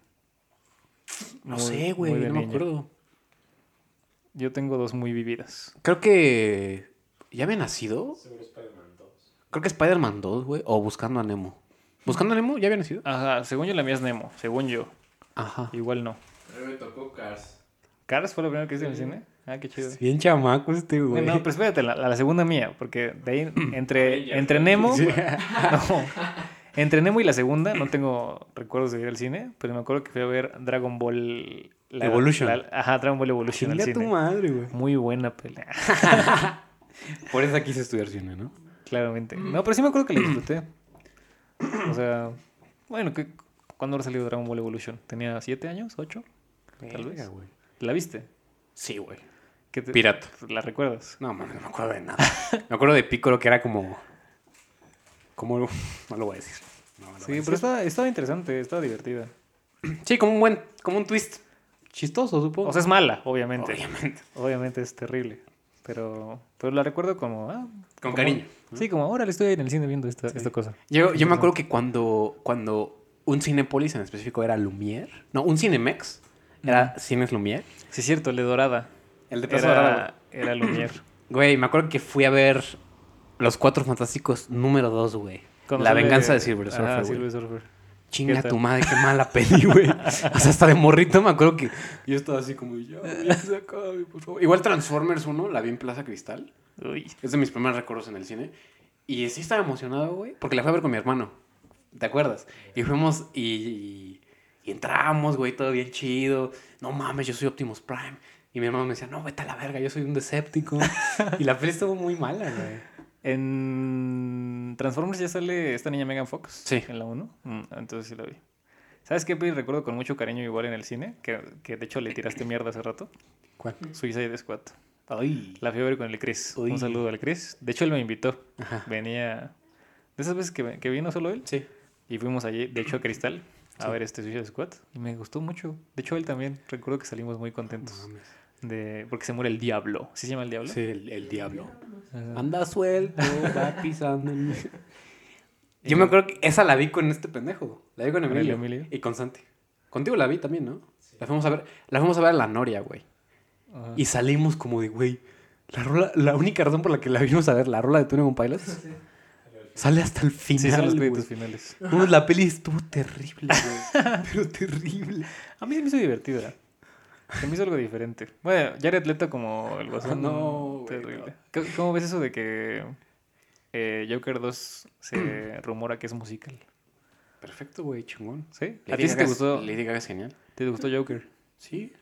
Speaker 2: No
Speaker 1: Muy-
Speaker 2: sé, güey, no me acuerdo.
Speaker 1: Yo tengo dos muy vividas.
Speaker 2: Creo que... ¿Ya había nacido?
Speaker 3: Seguro Spider-Man 2.
Speaker 2: Creo que Spider-Man 2, güey. O Buscando a Nemo. ¿Buscando a Nemo ya había nacido?
Speaker 1: Ajá, según yo la mía es Nemo, según yo.
Speaker 2: Ajá.
Speaker 1: Igual no.
Speaker 3: A mí me tocó Cars.
Speaker 1: ¿Cars fue la primera que viste en el cine? Ah, qué chido.
Speaker 2: Bien chamaco este, güey.
Speaker 1: No, pero espérate, la, la segunda mía, porque de ahí [LAUGHS] entre, entre Nemo, [LAUGHS] no, [LAUGHS] entre Nemo y la segunda no [CLEARS THROAT] tengo recuerdos de ir al cine, pero me acuerdo que fui a ver Dragon Ball la-
Speaker 2: Evolution.
Speaker 1: la- ajá, Dragon Ball Evolution al
Speaker 2: Chinga tu
Speaker 1: cine.
Speaker 2: madre, güey.
Speaker 1: Muy buena pelea, [LAUGHS] [LAUGHS]
Speaker 2: Por eso quise estudiar cine, ¿no?
Speaker 1: claramente. No, pero sí me acuerdo que la disfruté. O sea, bueno, que ¿cuándo habrá salido Dragon Ball Evolution? ¿Tenía siete años? ¿Ocho? Tal vez.
Speaker 2: Güey.
Speaker 1: ¿La viste?
Speaker 2: Sí, güey.
Speaker 1: ¿Qué te-
Speaker 2: Pirata.
Speaker 1: ¿La recuerdas?
Speaker 2: No, man, no me acuerdo de nada. me acuerdo de Piccolo que era como... Como... [LAUGHS] No lo voy a decir. No,
Speaker 1: Sí, pero estaba, estaba interesante, estaba divertida.
Speaker 2: Sí, como un buen... Como un twist chistoso, supongo.
Speaker 1: O sea, es mala, obviamente.
Speaker 2: Obviamente. [LAUGHS]
Speaker 1: Obviamente es terrible. Pero, pero la recuerdo como. ah,
Speaker 2: Con
Speaker 1: como-
Speaker 2: cariño.
Speaker 1: Sí, como ahora le estoy en el cine viendo esta, esta cosa.
Speaker 2: Yo, yo me acuerdo que cuando, cuando un Cinépolis en específico era Lumière... No, un Cinemex era Cines Lumière.
Speaker 1: Sí, es cierto, el de Dorada.
Speaker 2: El de Plaza Dorada,
Speaker 1: Era, era Lumière. [CLEARS THROAT]
Speaker 2: Güey, me acuerdo que fui a ver Los Cuatro Fantásticos número 2, güey. La venganza de Silver
Speaker 1: Ajá,
Speaker 2: Surfer, güey.
Speaker 1: Silver Surfer.
Speaker 2: Chinga tu madre, qué mala [LAUGHS] peli, güey. O sea, hasta de morrito me acuerdo que yo estaba así como, ya, güey, ya se acabe, por favor. Igual Transformers 1, la vi en Plaza Cristal.
Speaker 1: Uy.
Speaker 2: Es de mis primeros recuerdos en el cine. Y sí estaba emocionado, güey, porque la fui a ver con mi hermano. ¿Te acuerdas? Y fuimos y, y, y entramos, güey, todo bien chido. No mames, yo soy Optimus Prime. Y mi hermano me decía, no, vete a la verga, yo soy un Decepticon. [LAUGHS] y la peli estuvo muy mala, güey.
Speaker 1: En Transformers ya sale esta niña Megan Fox.
Speaker 2: Sí.
Speaker 1: En la 1. Mm, entonces sí la vi. ¿Sabes qué peli recuerdo con mucho cariño igual en el cine? Que, que de hecho le tiraste [COUGHS] mierda hace rato.
Speaker 2: ¿Cuál?
Speaker 1: Suicide Squad.
Speaker 2: Ay.
Speaker 1: La ver con el Chris. Un saludo al Chris. De hecho, él me invitó.
Speaker 2: Ajá.
Speaker 1: Venía. De esas veces que, que vino solo él.
Speaker 2: Sí.
Speaker 1: Y fuimos allí, de hecho, a Cristal. A
Speaker 2: Sí.
Speaker 1: ver este Suicide Squad. Y me gustó mucho. De hecho, él también. Recuerdo que salimos muy contentos. De, porque se muere el diablo. ¿Sí se llama el diablo?
Speaker 2: Sí, el, el diablo.
Speaker 1: Ajá.
Speaker 2: Anda suelto, va [LAUGHS] pisando. en- Yo me acuerdo que esa la vi con este pendejo. La vi con
Speaker 1: ¿Con
Speaker 2: Emilio.
Speaker 1: Emilio?
Speaker 2: Y con Santi. Contigo la vi también, ¿no? La fuimos a ver. La fuimos a ver a la Noria, güey.
Speaker 1: Ajá.
Speaker 2: Y salimos como de, güey. La, rola, la única razón por la que la vimos a ver, la rola de Tune Pilots, sale hasta el final.
Speaker 1: Sí, son los créditos finales.
Speaker 2: No, la peli estuvo terrible, güey. [LAUGHS] Pero terrible.
Speaker 1: A mí se me hizo divertida. Se me hizo algo diferente. Bueno, Jared Leto como el guasón.
Speaker 2: No,
Speaker 1: terrible. ¿Cómo- ¿Cómo ves eso de que eh, Joker 2 se [CLEARS THROAT] rumora que es musical?
Speaker 2: Perfecto, güey, chingón.
Speaker 1: ¿Sí? ¿A ti sí te gustó,
Speaker 2: Lady Gaga es genial.
Speaker 1: te gustó Joker?
Speaker 2: Sí.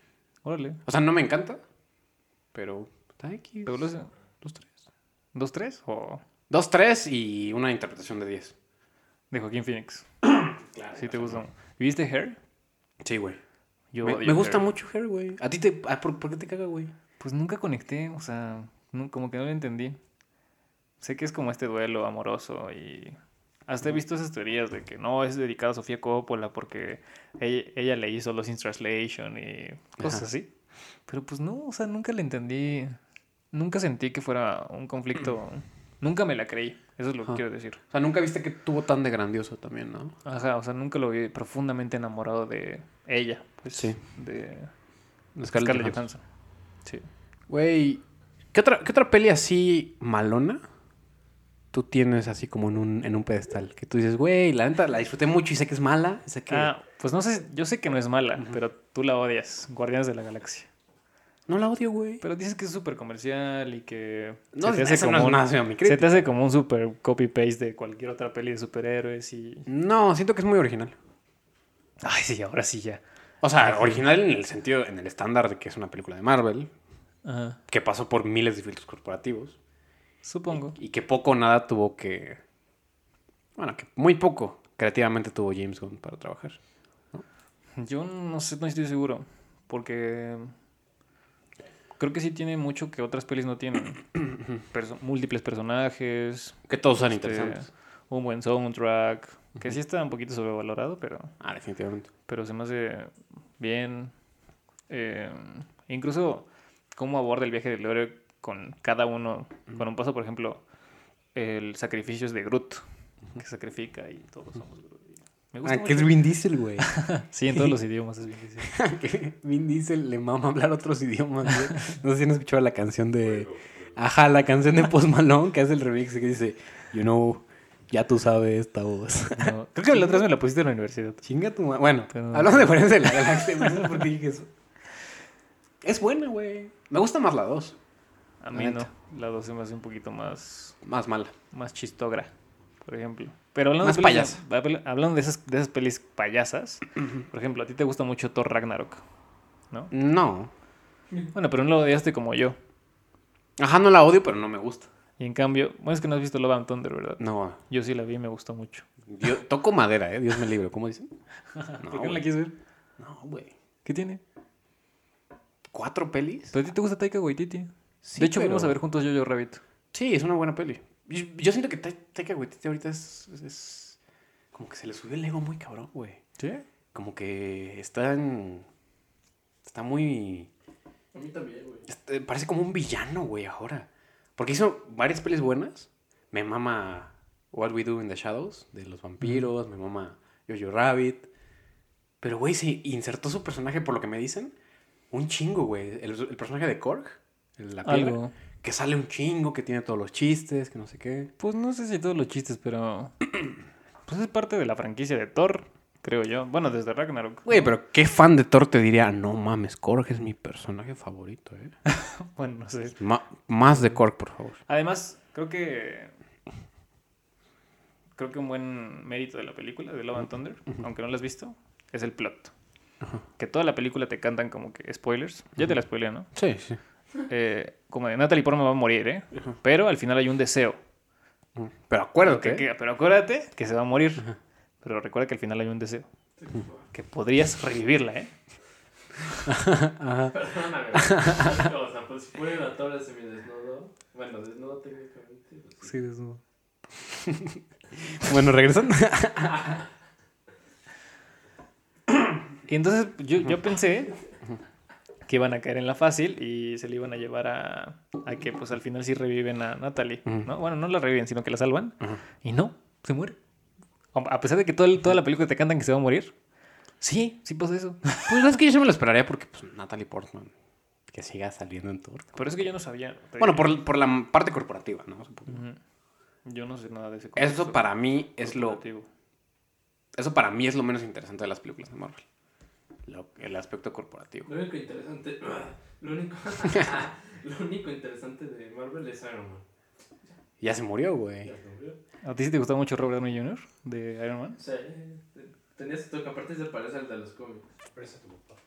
Speaker 1: Órale.
Speaker 2: O sea, no me encanta, pero está aquí.
Speaker 1: ¿Te gustó?
Speaker 2: Dos, tres.
Speaker 1: ¿Dos, tres? ¿O
Speaker 2: Dos, tres y una interpretación de diez.
Speaker 1: de Joaquín Phoenix? [CLEARS THROAT]
Speaker 2: Claro.
Speaker 1: Sí, te gustó. ¿Y viste Hair?
Speaker 2: Sí, güey.
Speaker 1: Yo
Speaker 2: Me, gusta
Speaker 1: Hair.
Speaker 2: mucho Hair, güey. ¿A ti te... ah, ¿por, por qué te caga, güey?
Speaker 1: Pues nunca conecté, o sea, como que no lo entendí. Sé que es como este duelo amoroso y hasta he visto esas teorías de que no es dedicado a Sofía Coppola porque ella, ella le hizo Los in Translation y cosas
Speaker 2: Ajá.
Speaker 1: así. Pero pues no, o sea, nunca le entendí. Nunca sentí que fuera un conflicto. Nunca me la creí. Eso es lo que
Speaker 2: Ajá.
Speaker 1: quiero decir.
Speaker 2: O sea, nunca viste que tuvo tan de grandioso también, ¿no?
Speaker 1: Ajá, o sea, nunca lo vi profundamente enamorado de ella. Pues,
Speaker 2: Sí.
Speaker 1: De Scarlett,
Speaker 2: Johansson.
Speaker 1: Johansson. Sí.
Speaker 2: Güey, ¿qué otra, ¿qué otra peli así malona tú tienes así como en un, en un pedestal? Que tú dices, güey, la neta la disfruté mucho y sé que es mala. Sé que...
Speaker 1: Ah, pues no sé, yo sé que no es mala, pero tú la odias, Guardianes de la Galaxia.
Speaker 2: No la odio, güey.
Speaker 1: Pero dices que es súper comercial y que
Speaker 2: No,
Speaker 1: se te hace
Speaker 2: eso no
Speaker 1: como
Speaker 2: es
Speaker 1: un,
Speaker 2: nada, sino mi
Speaker 1: se te hace como un super copy-paste de cualquier otra peli de superhéroes y...
Speaker 2: No, siento que es muy original.
Speaker 1: Ay, sí, ahora sí ya.
Speaker 2: O sea, original en el sentido, en el estándar de que es una película de Marvel,
Speaker 1: Ajá,
Speaker 2: que pasó por miles de filtros corporativos
Speaker 1: supongo.
Speaker 2: y que poco o nada tuvo que... Bueno, que muy poco creativamente tuvo James Gunn para trabajar.
Speaker 1: Yo no sé, no estoy seguro, porque creo que sí tiene mucho que otras pelis no tienen. [CLEARS THROAT] Perso- múltiples personajes,
Speaker 2: Que todos son
Speaker 1: este,
Speaker 2: interesantes.
Speaker 1: un buen soundtrack, que sí está un poquito sobrevalorado, pero...
Speaker 2: Ah, definitivamente.
Speaker 1: pero se me hace bien. Eh, incluso cómo aborda el viaje del héroe con cada uno, con un paso, por ejemplo, el sacrificio es de Groot, que sacrifica y todos somos Groot. Y Me gusta
Speaker 2: Ah, que es. Vin Diesel, güey. [LAUGHS]
Speaker 1: Sí, en todos los [LAUGHS] idiomas es bien difícil. [LAUGHS]
Speaker 2: que Vin Diesel le mama hablar otros idiomas, güey. No sé si han escuchado la canción de... Ajá, la canción de Post Malone, que hace el remix que dice, you know, ya tú sabes esta voz.
Speaker 1: No, creo que la otra vez me la pusiste en la universidad.
Speaker 2: Chinga tu ma- Bueno,
Speaker 1: Pero-
Speaker 2: hablando de Guardianes de la Galaxia, no sé por qué dije eso. Es buena, güey. Me gusta más la 2.
Speaker 1: A
Speaker 2: La
Speaker 1: mí no. La 2 se me hace un poquito más,
Speaker 2: Más mala.
Speaker 1: más chistogra, por ejemplo. Pero hablando,
Speaker 2: Más
Speaker 1: de pelis- hablando de esas, de esas pelis payasas, por ejemplo, a ti te gusta mucho Thor Ragnarok, ¿no?
Speaker 2: No.
Speaker 1: Bueno, pero no lo odiaste como yo.
Speaker 2: Ajá, no la odio, pero no me gusta.
Speaker 1: Y en cambio, bueno, es que no has visto Love and Thunder, ¿verdad?
Speaker 2: No.
Speaker 1: Yo sí la vi y me gustó mucho.
Speaker 2: Yo toco madera, ¿eh? Dios me libre. ¿Cómo dicen? [LAUGHS]
Speaker 1: ¿Por qué no la quieres ver?
Speaker 2: No, güey.
Speaker 1: ¿Qué tiene?
Speaker 2: ¿Cuatro pelis?
Speaker 1: ¿Pero a ti te gusta Taika Waititi?
Speaker 2: Sí,
Speaker 1: de hecho,
Speaker 2: pero-
Speaker 1: fuimos a ver juntos Jojo Rabbit.
Speaker 2: Sí, es una buena peli. Yo, yo siento que Ta- Taika Waititi ahorita es, es- es- Como que se le subió el ego muy cabrón, güey.
Speaker 1: ¿Sí?
Speaker 2: Como que está en... Está muy...
Speaker 3: A mí también, güey.
Speaker 2: este, parece como un villano, güey, ahora. Porque hizo varias pelis buenas. Me mama What We Do in the Shadows, de los vampiros. Me mama Jojo Rabbit. Pero, güey, se insertó su personaje, por lo que me dicen, un chingo, güey. El, el personaje de Korg, la piedra,
Speaker 1: Algo.
Speaker 2: Que sale un chingo, que tiene todos los chistes, que no sé qué.
Speaker 1: Pues no sé si todos los chistes, pero... [CLEARS THROAT] Pues es parte de la franquicia de Thor, creo yo. Bueno, desde Ragnarok.
Speaker 2: Güey, pero qué fan de Thor te diría, no mames, Korg es mi personaje favorito, ¿eh? [LAUGHS]
Speaker 1: Bueno, no sé.
Speaker 2: Más de Korg, por favor.
Speaker 1: Además, creo que creo que un buen mérito de la película, de Love and Thunder, aunque no la has visto, es el plot. Que toda la película te cantan como que spoilers. Ya te la spoilé, ¿no?
Speaker 2: Sí, sí.
Speaker 1: Eh, como de Natalie Portman va a morir, ¿eh? Pero al final hay un deseo.
Speaker 2: Pero acuérdate.
Speaker 1: Que- que- pero acuérdate que se va a morir. Pero recuerda que al final hay un deseo. Que podrías revivirla, ¿eh? [LAUGHS]
Speaker 3: Perdóname. o sea, pues si ponen a Tora semidesnudo. Bueno, desnudo técnicamente. pues, sí.
Speaker 1: desnudo. [LAUGHS]
Speaker 2: Bueno, regresando.
Speaker 1: Y entonces yo, yo pensé que iban a caer en la fácil y se le iban a llevar a, a que pues al final sí reviven a Natalie, ¿no? Bueno, no la reviven, sino que la salvan. Y no, se muere. A pesar de que todo el- toda la película te cantan que se va a morir. Sí, sí pasa eso.
Speaker 2: Pues es que yo se me lo esperaría porque pues, Natalie Portman, que siga saliendo en Thor.
Speaker 1: Por eso que yo no sabía.
Speaker 2: Bueno, por, por la parte corporativa, ¿no? Supongo.
Speaker 1: Ujú. Yo no sé nada de ese
Speaker 2: Eso para mí es lo eso para mí es lo menos interesante de las películas de Marvel. Lo- el aspecto corporativo.
Speaker 3: Lo único interesante. [CLEARS THROAT] Lo único. [LAUGHS] lo único interesante de Marvel es Iron Man.
Speaker 2: Ya se murió, güey.
Speaker 3: Ya se murió.
Speaker 1: ¿A ti sí te gustaba mucho Robert Downey Jr. de Iron Man?
Speaker 3: Eh, tenías tu toque. Aparte se parece al de los cómics. Parece a tu papá.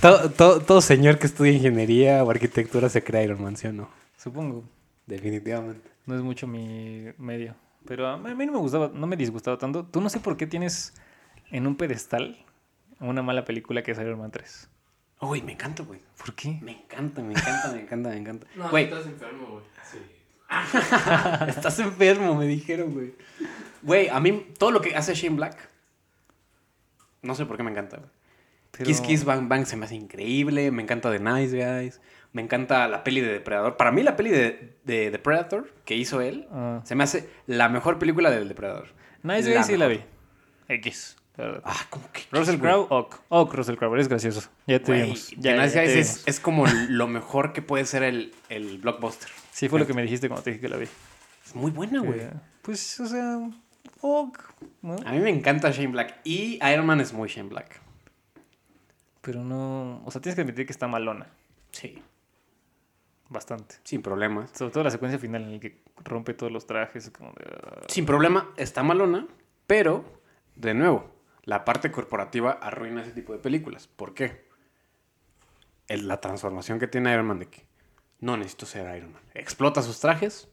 Speaker 2: Todo, todo, todo señor que estudia ingeniería o arquitectura se crea Iron Man, ¿sí o no?
Speaker 1: Supongo.
Speaker 2: Definitivamente.
Speaker 1: No es mucho mi medio. Pero a mí a mí no me gustaba, no me disgustaba tanto. Tú no sé por qué tienes en un pedestal una mala película que es Iron Man 3.
Speaker 2: Uy, me encanta, güey.
Speaker 1: ¿Por qué?
Speaker 2: Me encanta, me encanta, me encanta, me encanta.
Speaker 3: No,
Speaker 2: Güey,
Speaker 3: estás enfermo, güey. Sí. [LAUGHS]
Speaker 2: estás enfermo, me dijeron, güey. Güey, a mí todo lo que hace Shane Black, no sé por qué me encanta, güey.
Speaker 1: Pero-
Speaker 2: Kiss Kiss Bang Bang se me hace increíble. Me encanta The Nice Guys. Me encanta la peli de Depredador. Para mí, la peli de, de, The Predator que hizo él
Speaker 1: Ah.
Speaker 2: se me hace la mejor película del Depredador.
Speaker 1: Nice Guys sí la vi. X.
Speaker 2: Ah, ¿cómo que?
Speaker 1: Russell? Crowe, ok. Ok, Russell Crowe, eres gracioso. Ya te
Speaker 2: Güey,
Speaker 1: vimos. Ya, ya,
Speaker 2: Nice
Speaker 1: ya
Speaker 2: Guys
Speaker 1: te
Speaker 2: es,
Speaker 1: vimos.
Speaker 2: es como lo mejor que puede ser el, el blockbuster.
Speaker 1: Sí, fue lo que me dijiste cuando te dije que la vi.
Speaker 2: Es muy buena, güey.
Speaker 1: Pues, o sea, ok. ¿no?
Speaker 2: A mí me encanta Shane Black. Y Iron Man es muy Shane Black.
Speaker 1: Pero no. O sea, tienes que admitir que está malona.
Speaker 2: Sí.
Speaker 1: Bastante.
Speaker 2: Sin problemas.
Speaker 1: Sobre todo la secuencia final en la que rompe todos los trajes. Como de, ah,
Speaker 2: Sin problema, está malona. Pero, de nuevo, la parte corporativa arruina ese tipo de películas. ¿Por qué? El- la transformación que tiene Iron Man de que no necesito ser Iron Man. Explota sus trajes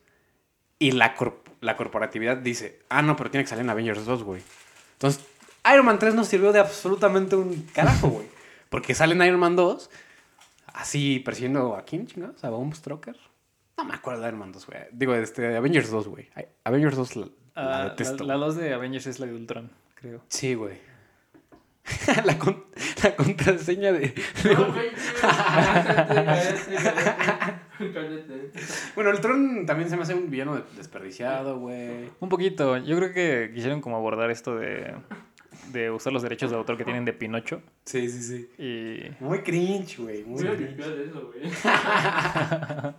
Speaker 2: y la, corp- la corporatividad dice, ah, no, pero tiene que salir en Avengers 2, güey. Entonces, Iron Man 3 no sirvió de absolutamente un carajo, güey. Porque sale en Iron Man 2, así persiguiendo a quién, chingados, a Bomb Stroker. No me acuerdo de Iron Man 2, güey. Digo, este, Avengers 2, güey. Avengers 2 la, la
Speaker 1: ah,
Speaker 2: detesto.
Speaker 1: la, la 2 de Avengers es la de Ultron, creo.
Speaker 2: Sí, güey. [LAUGHS] la, con- la contraseña de...
Speaker 3: No, güey, cállate, [LAUGHS] cállate.
Speaker 2: Bueno, el Tron también se me hace un villano de- desperdiciado, güey.
Speaker 1: Un poquito. Yo creo que quisieron como abordar esto de, de usar los derechos de autor que tienen de Pinocho.
Speaker 2: Sí, sí, sí.
Speaker 1: Y
Speaker 2: Muy cringe, güey. Muy
Speaker 3: Voy
Speaker 2: cringe.
Speaker 3: eso, güey. [LAUGHS]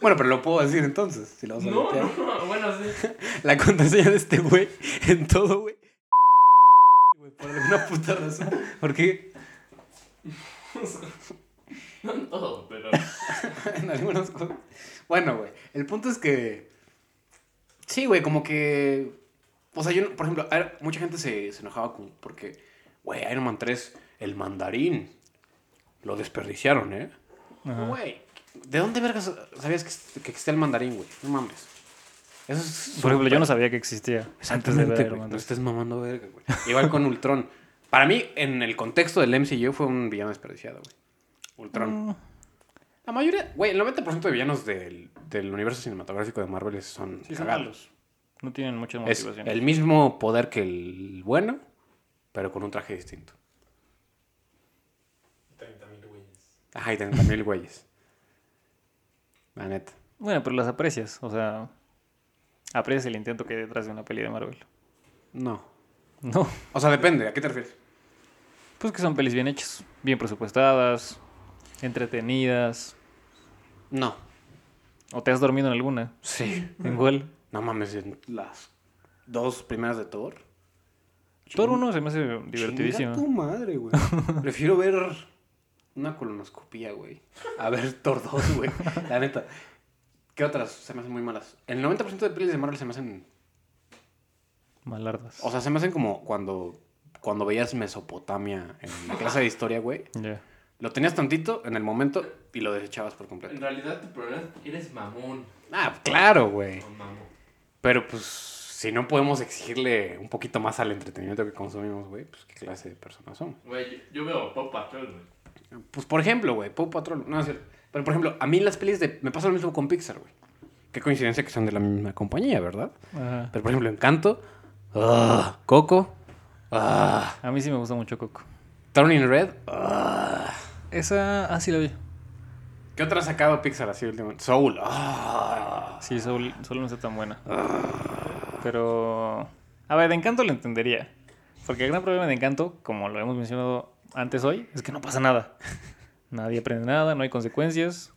Speaker 2: Bueno, pero lo puedo decir entonces, si lo vas a
Speaker 3: No, no, bueno, sí.
Speaker 2: La contraseña de este güey en todo, güey. Por alguna puta razón. ¿Por qué? [LAUGHS]
Speaker 3: No en todo, pero. [LAUGHS]
Speaker 2: en algunas cosas. Bueno, güey. El punto es que. Sí, güey, como que. O sea, yo, por ejemplo, mucha gente se, se enojaba con, porque, güey, Iron Man 3, el mandarín, lo desperdiciaron, ¿eh? Güey, ¿de dónde vergas sabías que, que existía el mandarín, güey? No mames. Eso es.
Speaker 1: por ejemplo, yo no sabía que existía antes de ver
Speaker 2: No
Speaker 1: 3.
Speaker 2: estés mamando verga, güey. Igual con Ultron. Para mí, en el contexto del MCU, fue un villano desperdiciado, güey. Ultron.
Speaker 1: Mm,
Speaker 2: La mayoría, güey, el 90% de villanos del, del universo cinematográfico de Marvel son
Speaker 1: Sí, son
Speaker 2: cagados.
Speaker 1: malos. No tienen mucha
Speaker 2: Es
Speaker 1: motivación.
Speaker 2: el mismo poder que el bueno, pero con un traje distinto.
Speaker 3: 30.000 güeyes.
Speaker 2: Ajá, y 30 mil güeyes. La neta.
Speaker 1: Bueno, pero las aprecias. O sea, aprecias el intento que hay detrás de una peli de Marvel.
Speaker 2: No.
Speaker 1: No,
Speaker 2: O sea, depende. ¿A qué te refieres?
Speaker 1: pues que son pelis bien hechas, bien presupuestadas, entretenidas.
Speaker 2: No.
Speaker 1: ¿O te has dormido en alguna?
Speaker 2: Sí.
Speaker 1: ¿En cuál?
Speaker 2: No mames, en las dos primeras de Thor.
Speaker 1: Thor 1 se me hace
Speaker 2: Chinga
Speaker 1: divertidísimo.
Speaker 2: tu madre, güey. [LAUGHS] Prefiero ver una colonoscopía, güey. A ver Thor 2, güey. La neta. ¿Qué otras se me hacen muy malas? El 90% de pelis de Marvel se me hacen...
Speaker 1: Malardas.
Speaker 2: O sea, se me hacen como cuando, cuando veías Mesopotamia en la clase de historia, güey.
Speaker 1: Ya.
Speaker 2: Lo tenías tantito en el momento y lo desechabas por completo.
Speaker 3: En realidad tu problema es que eres mamón.
Speaker 2: Ah, claro, güey. Pero pues, si no podemos exigirle un poquito más al entretenimiento que consumimos, güey, pues qué clase de personas somos.
Speaker 3: Güey, yo, yo veo Pop Patrol, güey.
Speaker 2: Pues por ejemplo, güey, Paw Patrol, no es cierto. Pero por ejemplo, a mí las pelis de. Me pasa lo mismo con Pixar, güey. Qué coincidencia que son de la misma compañía, ¿verdad?
Speaker 1: Ajá.
Speaker 2: Pero por ejemplo, Encanto, ah, Coco, ah,
Speaker 1: A mí sí me gusta mucho Coco.
Speaker 2: Turning Red. ah.
Speaker 1: Esa, ah, sí la vi.
Speaker 2: ¿Qué otra ha sacado Pixar así últimamente? Soul.
Speaker 1: Sí, Soul, Soul no está tan buena. Pero. A ver, de Encanto lo entendería. Porque el gran problema de Encanto, como lo hemos mencionado antes hoy, es que no pasa nada. Nadie aprende nada, no hay consecuencias.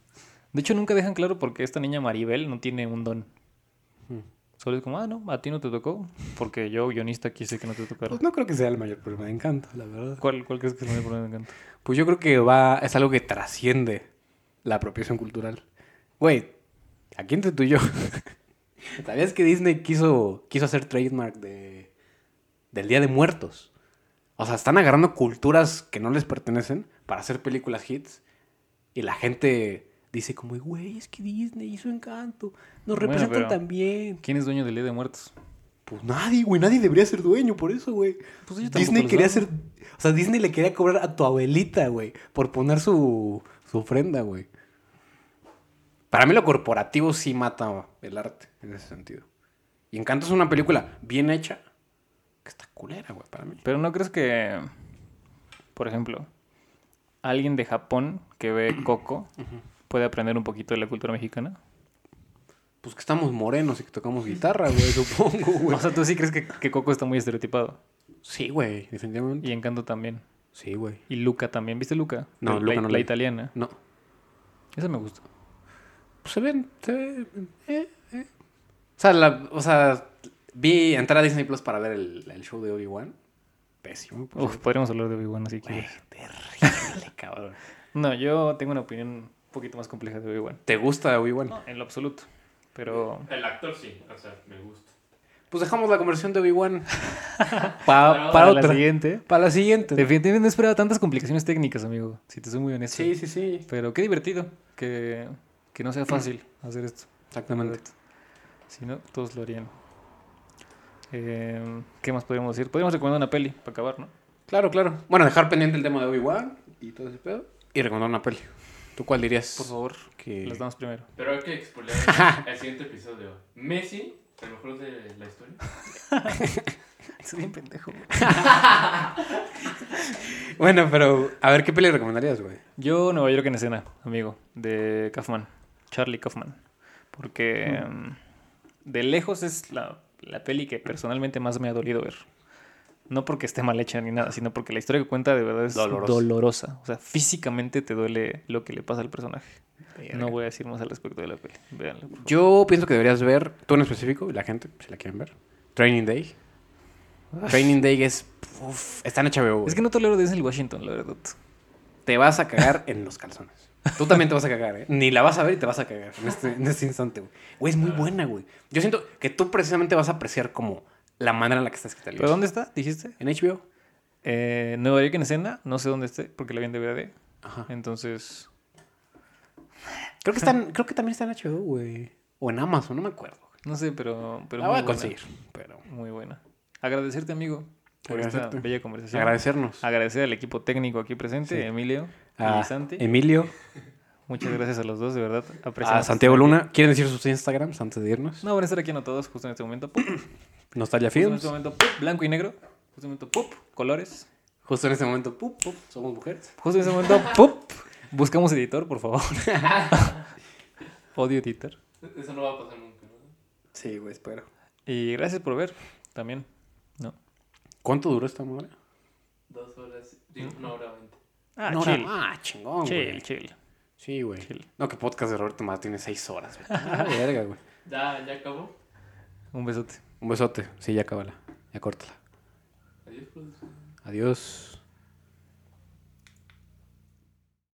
Speaker 1: De hecho, nunca dejan claro por qué esta niña Maribel no tiene un don.
Speaker 2: Hmm.
Speaker 1: Solo es como, ah, no, a ti no te tocó. Porque yo, guionista, quise que no te tocara.
Speaker 2: Pues no creo que sea el mayor problema de Encanto, la verdad.
Speaker 1: ¿Cuál, ¿Cuál crees que es el mayor problema de Encanto?
Speaker 2: Pues yo creo que va, es algo que trasciende la apropiación cultural. Güey, aquí entre tú y yo. [LAUGHS] ¿Sabías que Disney quiso, quiso hacer trademark de, del Día de Muertos? O sea, están agarrando culturas que no les pertenecen para hacer películas hits. Y la gente dice como, güey, es que Disney hizo encanto. Nos
Speaker 1: Bueno,
Speaker 2: representan tan bien.
Speaker 1: ¿Quién es dueño del Día de Muertos?
Speaker 2: Pues nadie, güey, nadie debería ser dueño por eso, güey.
Speaker 1: Pues
Speaker 2: Disney quería hacer. O sea, Disney le quería cobrar a tu abuelita, güey, por poner su, su ofrenda, güey. Para mí lo corporativo sí mata el arte en ese sentido. Y Encanto es una película bien hecha que está culera, güey, para mí.
Speaker 1: Pero ¿no crees que, por ejemplo, alguien de Japón que ve [CLEARS THROAT] Coco puede aprender un poquito de la cultura mexicana?
Speaker 2: Pues que estamos morenos y que tocamos guitarra, güey, [LAUGHS] supongo, güey.
Speaker 1: O sea, ¿tú sí crees que, que Coco está muy estereotipado?
Speaker 2: Sí, güey, definitivamente.
Speaker 1: Y Encanto también.
Speaker 2: Sí, güey.
Speaker 1: Y Luca también. ¿Viste Luca?
Speaker 2: No,
Speaker 1: la,
Speaker 2: Luca no
Speaker 1: la
Speaker 2: la
Speaker 1: italiana.
Speaker 2: No.
Speaker 1: Esa me gusta.
Speaker 2: Pues se ven, se ven, eh, eh. O sea, la, o sea, vi entrar a Disney Plus para ver el, el show de Obi-Wan. Pésimo.
Speaker 1: Uf,
Speaker 2: cierto.
Speaker 1: podríamos hablar de Obi-Wan así que... [LAUGHS]
Speaker 2: terrible, cabrón.
Speaker 1: No, yo tengo una opinión un poquito más compleja de Obi-Wan.
Speaker 2: ¿Te gusta Obi-Wan?
Speaker 1: No, en lo absoluto. Pero...
Speaker 3: El actor sí, o sea, me gusta.
Speaker 2: Pues dejamos la conversión de Obi-Wan [LAUGHS] pa-
Speaker 3: Para
Speaker 2: para
Speaker 1: Para la siguiente...
Speaker 2: Para la siguiente.
Speaker 1: Definitivamente no esperaba tantas complicaciones técnicas, amigo. Si te soy muy honesto.
Speaker 2: Sí, sí, sí.
Speaker 1: Pero qué divertido que, que no sea fácil [CLEARS THROAT] hacer esto.
Speaker 2: Exactamente.
Speaker 1: Si no, todos lo harían. Eh, ¿Qué más podríamos decir? Podríamos recomendar una peli para acabar, ¿no?
Speaker 2: Claro, claro. Bueno, dejar pendiente el tema de Obi-Wan y todo ese pedo. Y recomendar una peli. ¿Tú cuál dirías?
Speaker 1: Por favor,
Speaker 2: Que...
Speaker 1: las damos primero.
Speaker 3: Pero hay que expoliar [LAUGHS] el, siguiente episodio. Messi, el mejor de la historia. [LAUGHS]
Speaker 1: Es bien pendejo. [LAUGHS]
Speaker 2: Bueno, pero a ver, ¿qué peli recomendarías, güey?
Speaker 1: Yo, Nueva York en escena, amigo, de Kaufman. Charlie Kaufman. Porque mm, de lejos es la, la peli que personalmente más me ha dolido ver. No porque esté mal hecha ni nada, sino porque la historia que cuenta de verdad es
Speaker 2: Dolorosa.
Speaker 1: dolorosa. O sea, físicamente te duele lo que le pasa al personaje. No voy a decir más al respecto de la peli. Véanla. por favor.
Speaker 2: Yo pienso que deberías ver, tú en específico, y la gente, si la quieren ver, Training Day. Training Day es... uf, está en HBO, güey.
Speaker 1: Es que no tolero Denzel Washington, la verdad.
Speaker 2: Te vas a cagar en los calzones. Tú también te vas a cagar, ¿eh? Ni la vas a ver y te vas a cagar en este, en este instante, güey. Güey, es muy buena, güey. Yo siento que tú precisamente vas a apreciar como la manera en la que está escrita el
Speaker 1: ¿Pero dónde está? ¿Dijiste?
Speaker 2: En HBO.
Speaker 1: Eh, Nueva York en escena. No sé dónde esté, porque la vi en DVD.
Speaker 2: Ajá.
Speaker 1: Entonces,
Speaker 2: Creo que, están, creo que también está en HBO, güey. O en Amazon, no me acuerdo. güey.
Speaker 1: no sé, pero... pero
Speaker 2: La voy a
Speaker 1: buena.
Speaker 2: conseguir, pero...
Speaker 1: Muy buena. Agradecerte, amigo, por esta bella conversación.
Speaker 2: Agradecernos.
Speaker 1: Agradecer al equipo técnico aquí presente,
Speaker 2: Sí.
Speaker 1: Emilio
Speaker 2: A
Speaker 1: Santi.
Speaker 2: Emilio, [LAUGHS]
Speaker 1: Muchas gracias a los dos, de verdad.
Speaker 2: a
Speaker 1: Apreciamos
Speaker 2: Santiago
Speaker 1: estar aquí.
Speaker 2: Luna. ¿Quieren decir sus Instagrams antes de irnos?
Speaker 1: No, van a estar aquí anotados justo en este momento. ¡pup! [CLEARS THROAT] Justo
Speaker 2: Nostalgia
Speaker 1: en
Speaker 2: Films.
Speaker 1: este momento, ¡pup! blanco y negro. Justo en este momento, ¡pup! colores.
Speaker 2: Justo en este momento, pup, pup, somos mujeres.
Speaker 1: Justo en este momento, ¡pup! buscamos editor, por favor. [LAUGHS] Odio editor.
Speaker 3: Eso no va a pasar nunca, ¿no?
Speaker 2: Sí, güey, espero.
Speaker 1: Y gracias por ver también. ¿No?
Speaker 2: ¿Cuánto duró esta madre?
Speaker 3: Dos horas, digo, una hora veinte.
Speaker 1: Ah,
Speaker 2: Una
Speaker 1: chill.
Speaker 2: Ah, chingón,
Speaker 1: chill,
Speaker 2: güey.
Speaker 1: chill.
Speaker 2: Sí, güey.
Speaker 1: Chill.
Speaker 2: No, que podcast de Roberto Mar tiene seis horas, güey. Ah, verga, güey.
Speaker 3: Ya, ya acabó.
Speaker 1: Un besote.
Speaker 2: Un besote. Sí, ya acábala. Ya córtala.
Speaker 3: Adiós, producción.
Speaker 2: Adiós.